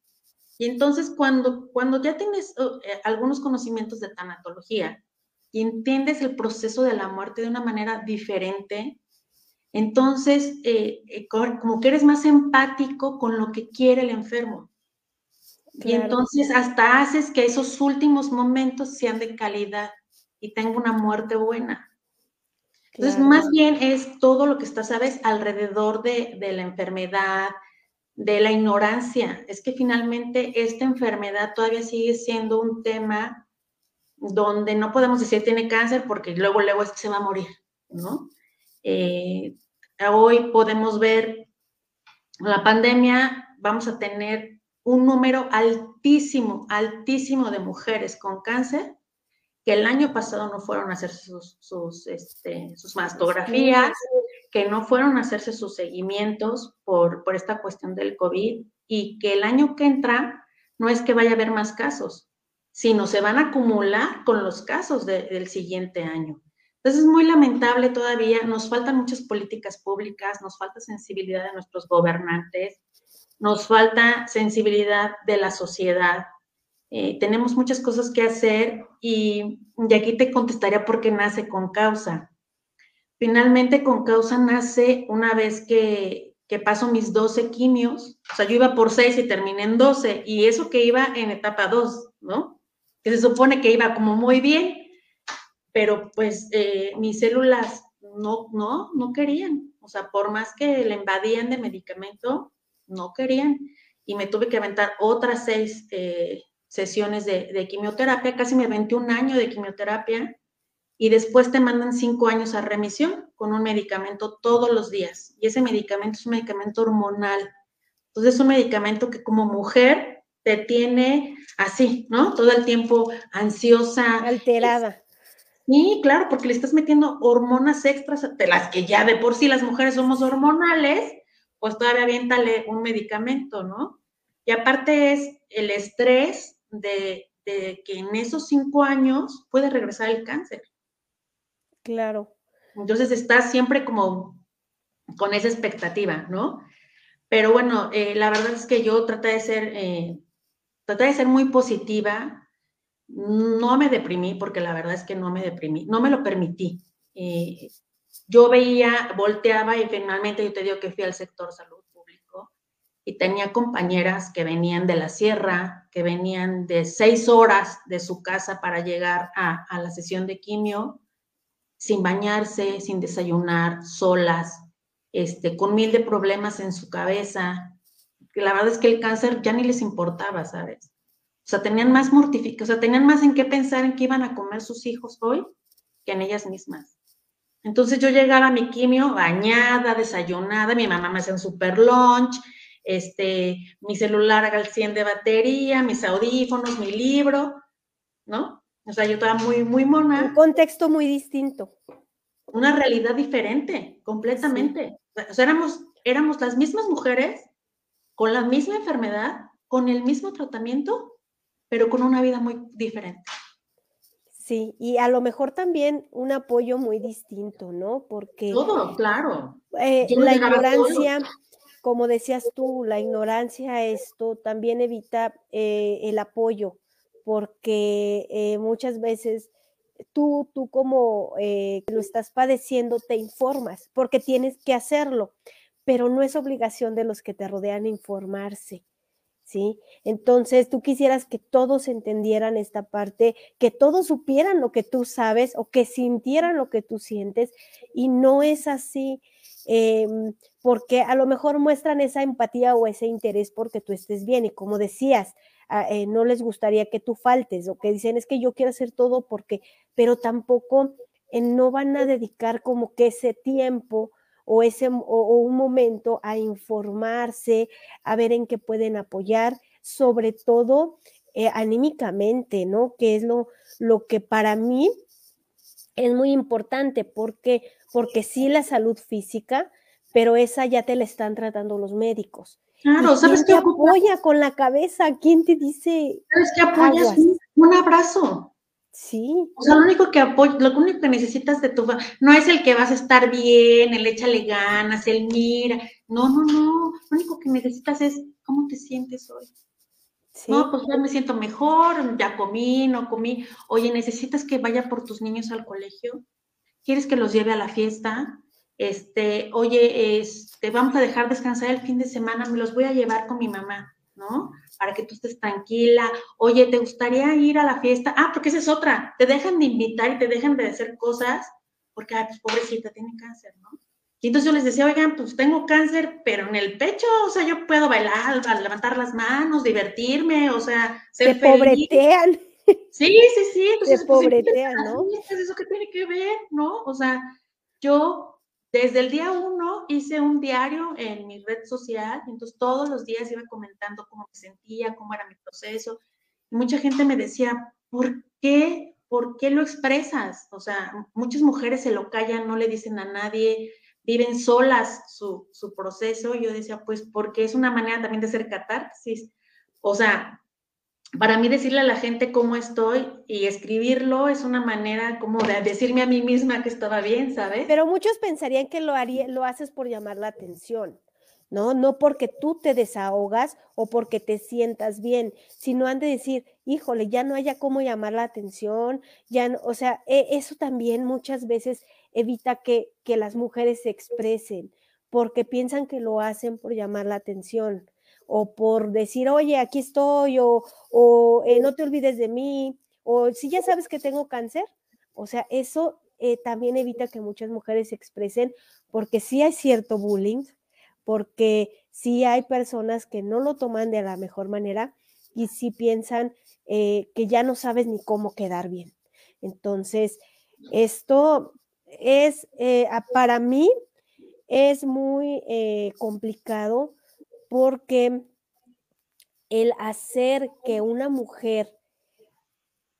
Y entonces cuando, cuando ya tienes uh, eh, algunos conocimientos de tanatología y entiendes el proceso de la muerte de una manera diferente, Entonces, eh, eh, como que eres más empático con lo que quiere el enfermo. Y entonces hasta haces que esos últimos momentos sean de calidad y tenga una muerte buena. Entonces, más bien es todo lo que está, ¿sabes?, alrededor de, de, la enfermedad, de la ignorancia. Es que finalmente esta enfermedad todavía sigue siendo un tema donde no podemos decir tiene cáncer porque luego, luego es que se va a morir, ¿no? Eh, hoy podemos ver la pandemia, vamos a tener un número altísimo, altísimo de mujeres con cáncer que el año pasado no fueron a hacerse sus, sus, este, sus mastografías, que no fueron a hacerse sus seguimientos por, por esta cuestión del COVID y que el año que entra no es que vaya a haber más casos, sino se van a acumular con los casos del siguiente año. Entonces es muy lamentable todavía, nos faltan muchas políticas públicas, nos falta sensibilidad de nuestros gobernantes, nos falta sensibilidad de la sociedad. Eh, tenemos muchas cosas que hacer y, y aquí te contestaría por qué nace con causa. Finalmente con causa nace una vez que, que paso mis 12 quimios, o sea, yo iba por 6 y terminé en 12, y eso que iba en etapa 2, ¿no? Que se supone que iba como muy bien, pero pues eh, mis células no, no, no querían. O sea, por más que le invadían de medicamento, no querían. Y me tuve que aventar otras seis eh, sesiones de, quimioterapia, casi me aventé un año de quimioterapia y después te mandan cinco años a remisión con un medicamento todos los días. Y ese medicamento es un medicamento hormonal. Entonces es un medicamento que como mujer te tiene así, ¿no? Todo el tiempo ansiosa. Alterada. Sí, claro, porque le estás metiendo hormonas extras, de las que ya de por sí las mujeres somos hormonales, pues todavía aviéntale un medicamento, ¿no? Y aparte es el estrés de, que en esos cinco años puede regresar el cáncer. Claro. Entonces estás siempre como con esa expectativa, ¿no? Pero bueno, eh, la verdad es que yo traté de ser, eh, traté de ser muy positiva, no me deprimí, porque la verdad es que no me deprimí, no me lo permití. Eh, yo veía, volteaba y finalmente yo te digo que fui al sector salud público y tenía compañeras que venían de la sierra, que venían de seis horas de su casa para llegar a, la sesión de quimio, sin bañarse, sin desayunar, solas, este, con mil de problemas en su cabeza. La verdad es que el cáncer ya ni les importaba, ¿sabes? O sea, tenían más mortificación, o sea, tenían más en qué pensar en qué iban a comer sus hijos hoy que en ellas mismas. Entonces yo llegaba a mi quimio bañada, desayunada, mi mamá me hacía un super lunch, este, mi celular al 100 de batería, mis audífonos, mi libro, ¿no? O sea, yo estaba muy, muy mona. Un contexto muy distinto. Una realidad diferente, completamente. O sea, éramos, éramos las mismas mujeres con la misma enfermedad, con el mismo tratamiento, pero con una vida muy diferente. Sí, y a lo mejor también un apoyo muy distinto, ¿no? Porque... Todo, claro. Eh, la ignorancia, como decías tú, la ignorancia, esto también evita eh, el apoyo, porque eh, muchas veces tú, tú como lo estás padeciendo, te informas, porque tienes que hacerlo, pero no es obligación de los que te rodean informarse. Entonces, tú quisieras que todos entendieran esta parte, que todos supieran lo que tú sabes o que sintieran lo que tú sientes, y no es así. Em, porque a lo mejor muestran esa empatía o ese interés porque tú estés bien y como decías, ah, eh, no les gustaría que tú faltes o que dicen es que yo quiero hacer todo porque, pero tampoco eh, no van a dedicar como que ese tiempo o, ese, o, un momento a informarse, a ver en qué pueden apoyar, sobre todo eh, anímicamente, ¿no? Que es lo, lo que para mí es muy importante porque, porque sí la salud física, pero esa ya te la están tratando los médicos. Claro, ¿sabes qué? apoya con la cabeza? ¿Quién te dice? ¿Sabes qué apoyas? Un abrazo. Sí. O sea, lo único que apoyo, lo único que necesitas de tu no es el que vas a estar bien, el échale ganas, el mira. No, no, no. Lo único que necesitas es cómo te sientes hoy. Sí. No, pues ya me siento mejor, ya comí, no comí. Oye, ¿necesitas que vaya por tus niños al colegio? ¿Quieres que los lleve a la fiesta? este, oye, este, vamos a dejar descansar el fin de semana, me los voy a llevar con mi mamá, ¿no? Para que tú estés tranquila. Oye, ¿te gustaría ir a la fiesta? Ah, porque esa es otra. Te dejan de invitar y te dejan de hacer cosas porque, ay, pues pobrecita, tiene cáncer, ¿no? Y entonces yo les decía, oigan, pues tengo cáncer, pero en el pecho, o sea, yo puedo bailar, levantar las manos, divertirme, o sea, ser Te pobretean. Sí, sí, sí. Entonces, Te pues, pobretean, ¿no? ¿Eso qué tiene que ver, no? O sea, yo desde el día uno hice un diario en mi red social, entonces todos los días iba comentando cómo me sentía, cómo era mi proceso. Y mucha gente me decía, ¿por qué? ¿Por qué lo expresas? O sea, muchas mujeres se lo callan, no le dicen a nadie, viven solas su, su proceso. Yo decía, pues porque es una manera también de hacer catarsis. O sea, para mí decirle a la gente cómo estoy y escribirlo es una manera como de decirme a mí misma que estaba bien, ¿sabes? Pero muchos pensarían que lo, haría, lo haces por llamar la atención, ¿no? No porque tú te desahogas o porque te sientas bien, sino han de decir, híjole, ya no haya cómo llamar la atención, ya no, o sea, e, eso también muchas veces evita que, que las mujeres se expresen, porque piensan que lo hacen por llamar la atención o por decir, oye, aquí estoy, o, o eh, no te olvides de mí, o si ya sabes que tengo cáncer. O sea, eso eh, también evita que muchas mujeres se expresen porque sí hay cierto bullying, porque sí hay personas que no lo toman de la mejor manera y sí piensan eh, que ya no sabes ni cómo quedar bien. Entonces, esto es, para mí, es muy complicado porque el hacer que una mujer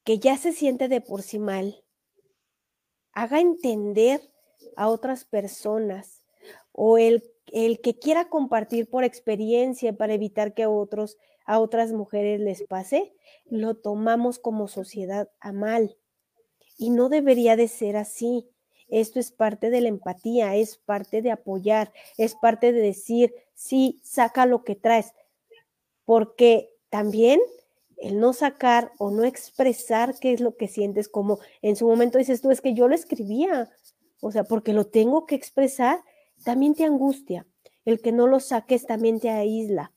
que ya se siente de por sí mal haga entender a otras personas o el, el que quiera compartir por experiencia para evitar que a otros a otras mujeres les pase, lo tomamos como sociedad a mal. Y no debería de ser así. Esto es parte de la empatía, es parte de apoyar, es parte de decir, sí, saca lo que traes, porque también el no sacar o no expresar qué es lo que sientes, como en su momento dices tú, es que yo lo escribía, o sea, porque lo tengo que expresar, también te angustia. El que no lo saques también te aísla,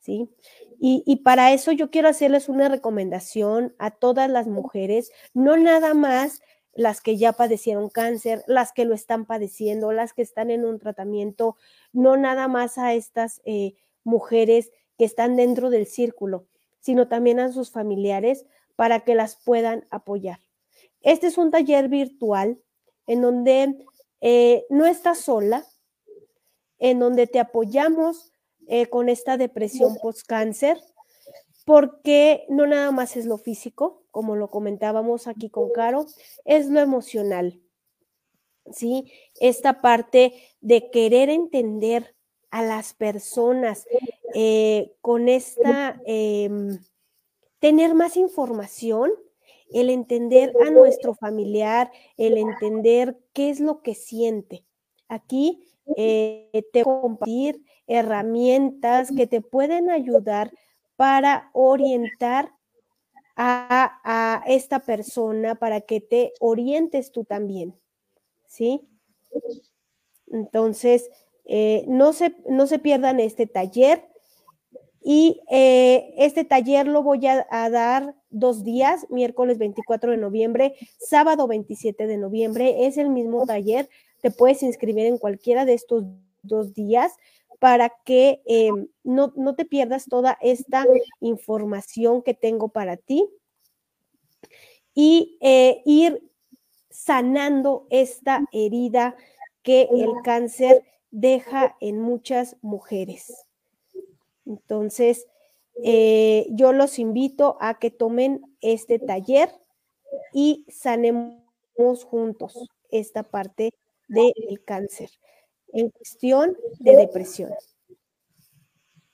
¿sí? Y, y, para eso yo quiero hacerles una recomendación a todas las mujeres, no nada más las que ya padecieron cáncer, las que lo están padeciendo, las que están en un tratamiento, no nada más a estas eh, mujeres que están dentro del círculo, sino también a sus familiares para que las puedan apoyar. Este es un taller virtual en donde eh, no estás sola, en donde te apoyamos eh, con esta depresión post-cáncer, porque no nada más es lo físico, como lo comentábamos aquí con Caro, es lo emocional. ¿Sí? Esta parte de querer entender a las personas eh, con esta, em, tener más información, el entender a nuestro familiar, el entender qué es lo que siente. Aquí eh, te compartir herramientas que te pueden ayudar para orientar a, esta persona, para que te orientes tú también, ¿sí? Entonces, eh, no, se, no se pierdan este taller. Y eh, este taller lo voy a, a, dar dos días, miércoles 24 de noviembre, sábado 27 de noviembre. Es el mismo taller. Te puedes inscribir en cualquiera de estos dos días para que eh, no, te pierdas toda esta información que tengo para ti y eh, ir sanando esta herida que el cáncer deja en muchas mujeres. Entonces, eh, yo los invito a que tomen este taller y sanemos juntos esta parte del cáncer en cuestión de depresión.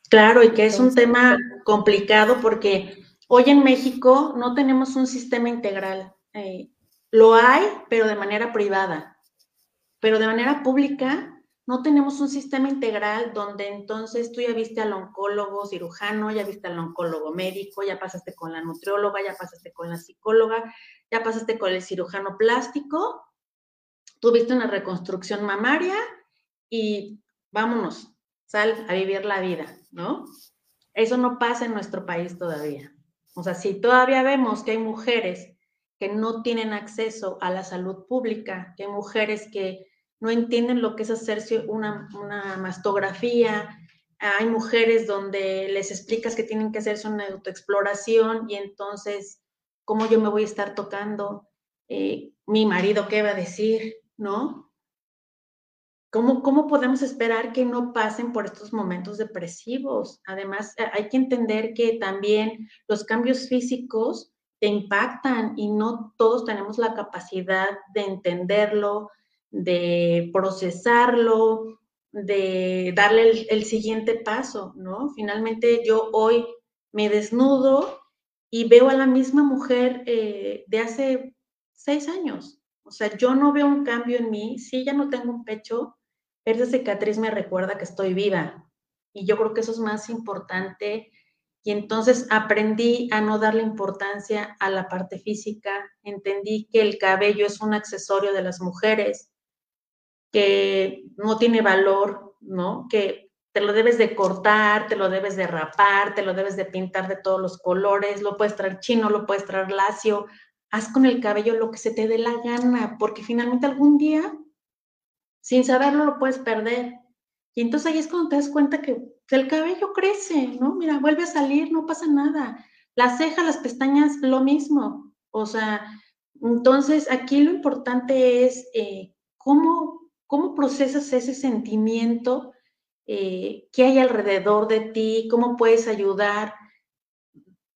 Claro, y que es un tema complicado porque hoy en México no tenemos un sistema integral. Eh, lo hay, pero de manera privada. Pero de manera pública no tenemos un sistema integral donde entonces tú ya viste al oncólogo cirujano, ya viste al oncólogo médico, ya pasaste con la nutrióloga, ya pasaste con la psicóloga, ya pasaste con el cirujano plástico tuviste una reconstrucción mamaria y vámonos, sal a vivir la vida, ¿no? Eso no pasa en nuestro país todavía. O sea, si todavía vemos que hay mujeres que no tienen acceso a la salud pública, que hay mujeres que no entienden lo que es hacerse una, una mastografía, hay mujeres donde les explicas que tienen que hacerse una autoexploración y entonces, ¿cómo yo me voy a estar tocando? Eh, mi marido, ¿qué va a decir? ¿No? ¿Cómo, ¿Cómo podemos esperar que no pasen por estos momentos depresivos? Además, eh, hay que entender que también los cambios físicos te impactan y no todos tenemos la capacidad de entenderlo, de procesarlo, de darle el, siguiente paso, ¿no? Finalmente yo hoy me desnudo y veo a la misma mujer eh, de hace seis años. O sea, yo no veo un cambio en mí. Sí, ya no tengo un pecho, esa cicatriz me recuerda que estoy viva. Y yo creo que eso es más importante. Y entonces aprendí a no darle importancia a la parte física. Entendí que el cabello es un accesorio de las mujeres que no tiene valor, ¿no? Que te lo debes de cortar, te lo debes de rapar, te lo debes de pintar de todos los colores, lo puedes traer chino, lo puedes traer lacio, haz con el cabello lo que se te dé la gana, porque finalmente algún día, sin saberlo, lo puedes perder. Y entonces ahí es cuando te das cuenta que el cabello crece, ¿no? Mira, vuelve a salir, no pasa nada. Las cejas, las pestañas, lo mismo. O sea, entonces aquí lo importante es eh, cómo ¿Cómo procesas ese sentimiento eh, que hay alrededor de ti? ¿Cómo puedes ayudar?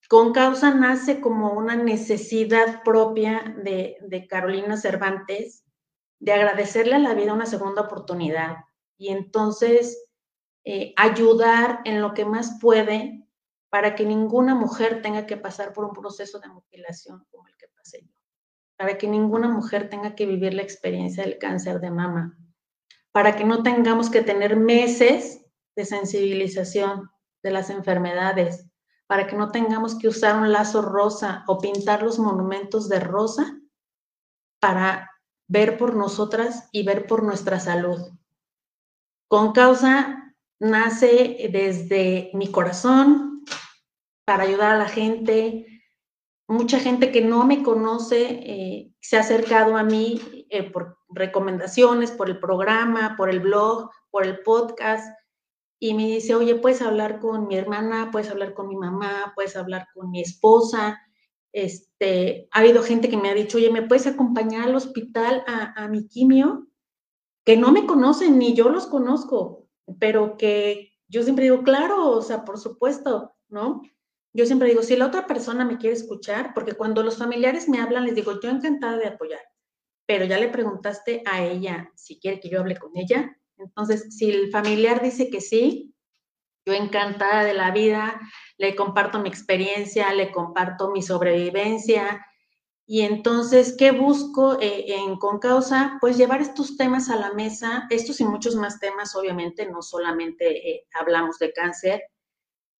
Con causa nace como una necesidad propia de, Carolina Cervantes de agradecerle a la vida una segunda oportunidad y entonces eh, ayudar en lo que más puede para que ninguna mujer tenga que pasar por un proceso de mutilación como el que pasé yo, para que ninguna mujer tenga que vivir la experiencia del cáncer de mama. Para que no tengamos que tener meses de sensibilización de las enfermedades, para que no tengamos que usar un lazo rosa o pintar los monumentos de rosa para ver por nosotras y ver por nuestra salud. Con causa nace desde mi corazón para ayudar a la gente. Mucha gente que no me conoce eh, se ha acercado a mí eh, por recomendaciones, por el programa, por el blog, por el podcast, y me dice, oye, puedes hablar con mi hermana, puedes hablar con mi mamá, puedes hablar con mi esposa. Este, ha habido gente que me ha dicho, oye, ¿me puedes acompañar al hospital a, a mi quimio? Que no me conocen, ni yo los conozco, pero que yo siempre digo, claro, o sea, por supuesto, ¿no? Yo siempre digo, si la otra persona me quiere escuchar, porque cuando los familiares me hablan, les digo, yo encantada de apoyar pero ya le preguntaste a ella si quiere que yo hable con ella. Entonces, si el familiar dice que sí, yo encantada de la vida, le comparto mi experiencia, le comparto mi sobrevivencia. Y entonces, ¿qué busco eh, en Concausa? Pues llevar estos temas a la mesa, estos y muchos más temas, obviamente, no solamente eh, hablamos de cáncer,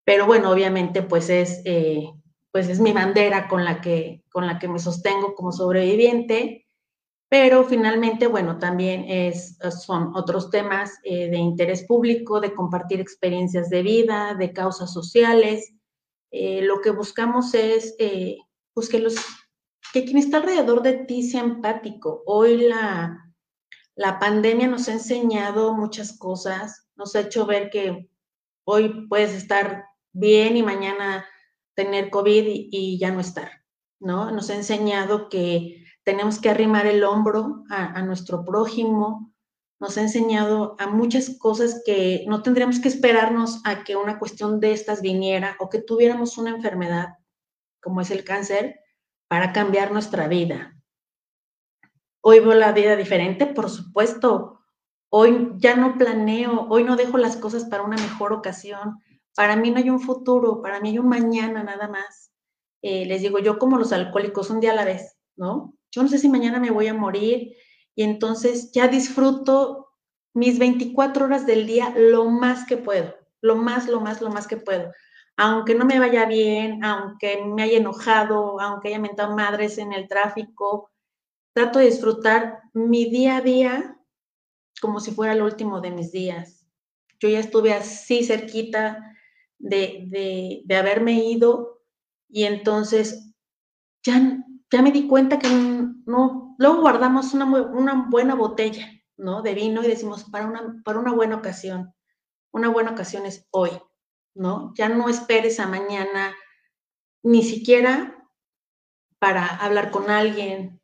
pero bueno, obviamente, pues es, eh, pues es mi bandera con la, que, con la que me sostengo como sobreviviente pero finalmente, bueno, también es, son otros temas eh, de interés público, de compartir experiencias de vida, de causas sociales. Eh, lo que buscamos es eh, pues que, los, que quien está alrededor de ti sea empático. Hoy la, la pandemia nos ha enseñado muchas cosas, nos ha hecho ver que hoy puedes estar bien y mañana tener COVID y, y ya no estar, ¿no? Nos ha enseñado que tenemos que arrimar el hombro a, nuestro prójimo, nos ha enseñado a muchas cosas que no tendríamos que esperarnos a que una cuestión de estas viniera o que tuviéramos una enfermedad como es el cáncer para cambiar nuestra vida. Hoy veo la vida diferente, por supuesto. Hoy ya no planeo, hoy no dejo las cosas para una mejor ocasión. Para mí no hay un futuro, para mí hay un mañana nada más. Eh, les digo, yo como los alcohólicos, un día a la vez, ¿no? Yo no sé si mañana me voy a morir y entonces ya disfruto mis 24 horas del día lo más que puedo, lo más, lo más, lo más que puedo. Aunque no me vaya bien, aunque me haya enojado, aunque haya mentado madres en el tráfico, trato de disfrutar mi día a día como si fuera el último de mis días. Yo ya estuve así cerquita de, de, haberme ido y entonces ya, ya me di cuenta que no, luego guardamos una, una buena botella, ¿no? De vino y decimos, para una, para una buena ocasión, una buena ocasión es hoy, ¿no? Ya no esperes a mañana, ni siquiera para hablar con alguien,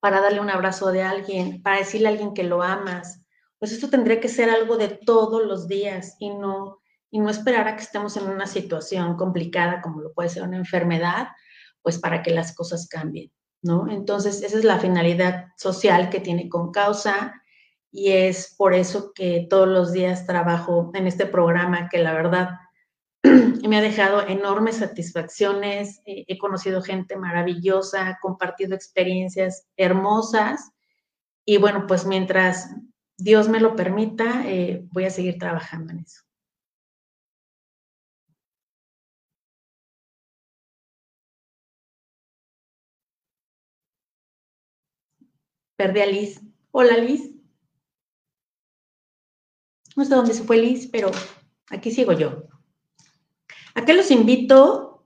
para darle un abrazo de alguien, para decirle a alguien que lo amas. Pues esto tendría que ser algo de todos los días y no y no esperar a que estemos en una situación complicada como lo puede ser una enfermedad, pues para que las cosas cambien, ¿no? Entonces, esa es la finalidad social que tiene con causa y es por eso que todos los días trabajo en este programa que la verdad me ha dejado enormes satisfacciones, eh, he conocido gente maravillosa, compartido experiencias hermosas y bueno, pues mientras Dios me lo permita, eh, voy a seguir trabajando en eso. Perdí a Liz. Hola, Liz. No sé dónde se fue Liz, pero aquí sigo yo. ¿A qué los invito?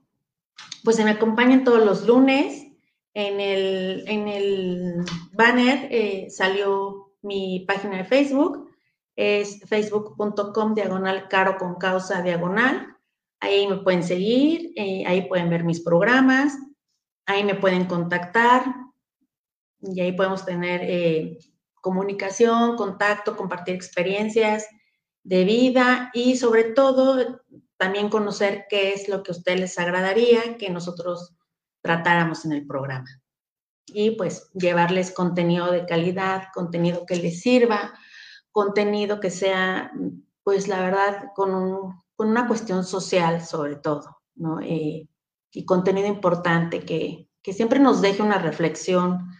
Pues se me acompañan todos los lunes. En el, en el banner eh, salió mi página de Facebook. Es facebook.com diagonal caro con causa diagonal. Ahí me pueden seguir, eh, ahí pueden ver mis programas, ahí me pueden contactar, y ahí podemos tener eh, comunicación, contacto, compartir experiencias de vida y sobre todo también conocer qué es lo que a ustedes les agradaría que nosotros tratáramos en el programa. Y pues llevarles contenido de calidad, contenido que les sirva, contenido que sea, pues la verdad, con, una cuestión social sobre todo, ¿no? Eh, y contenido importante que, que siempre nos deje una reflexión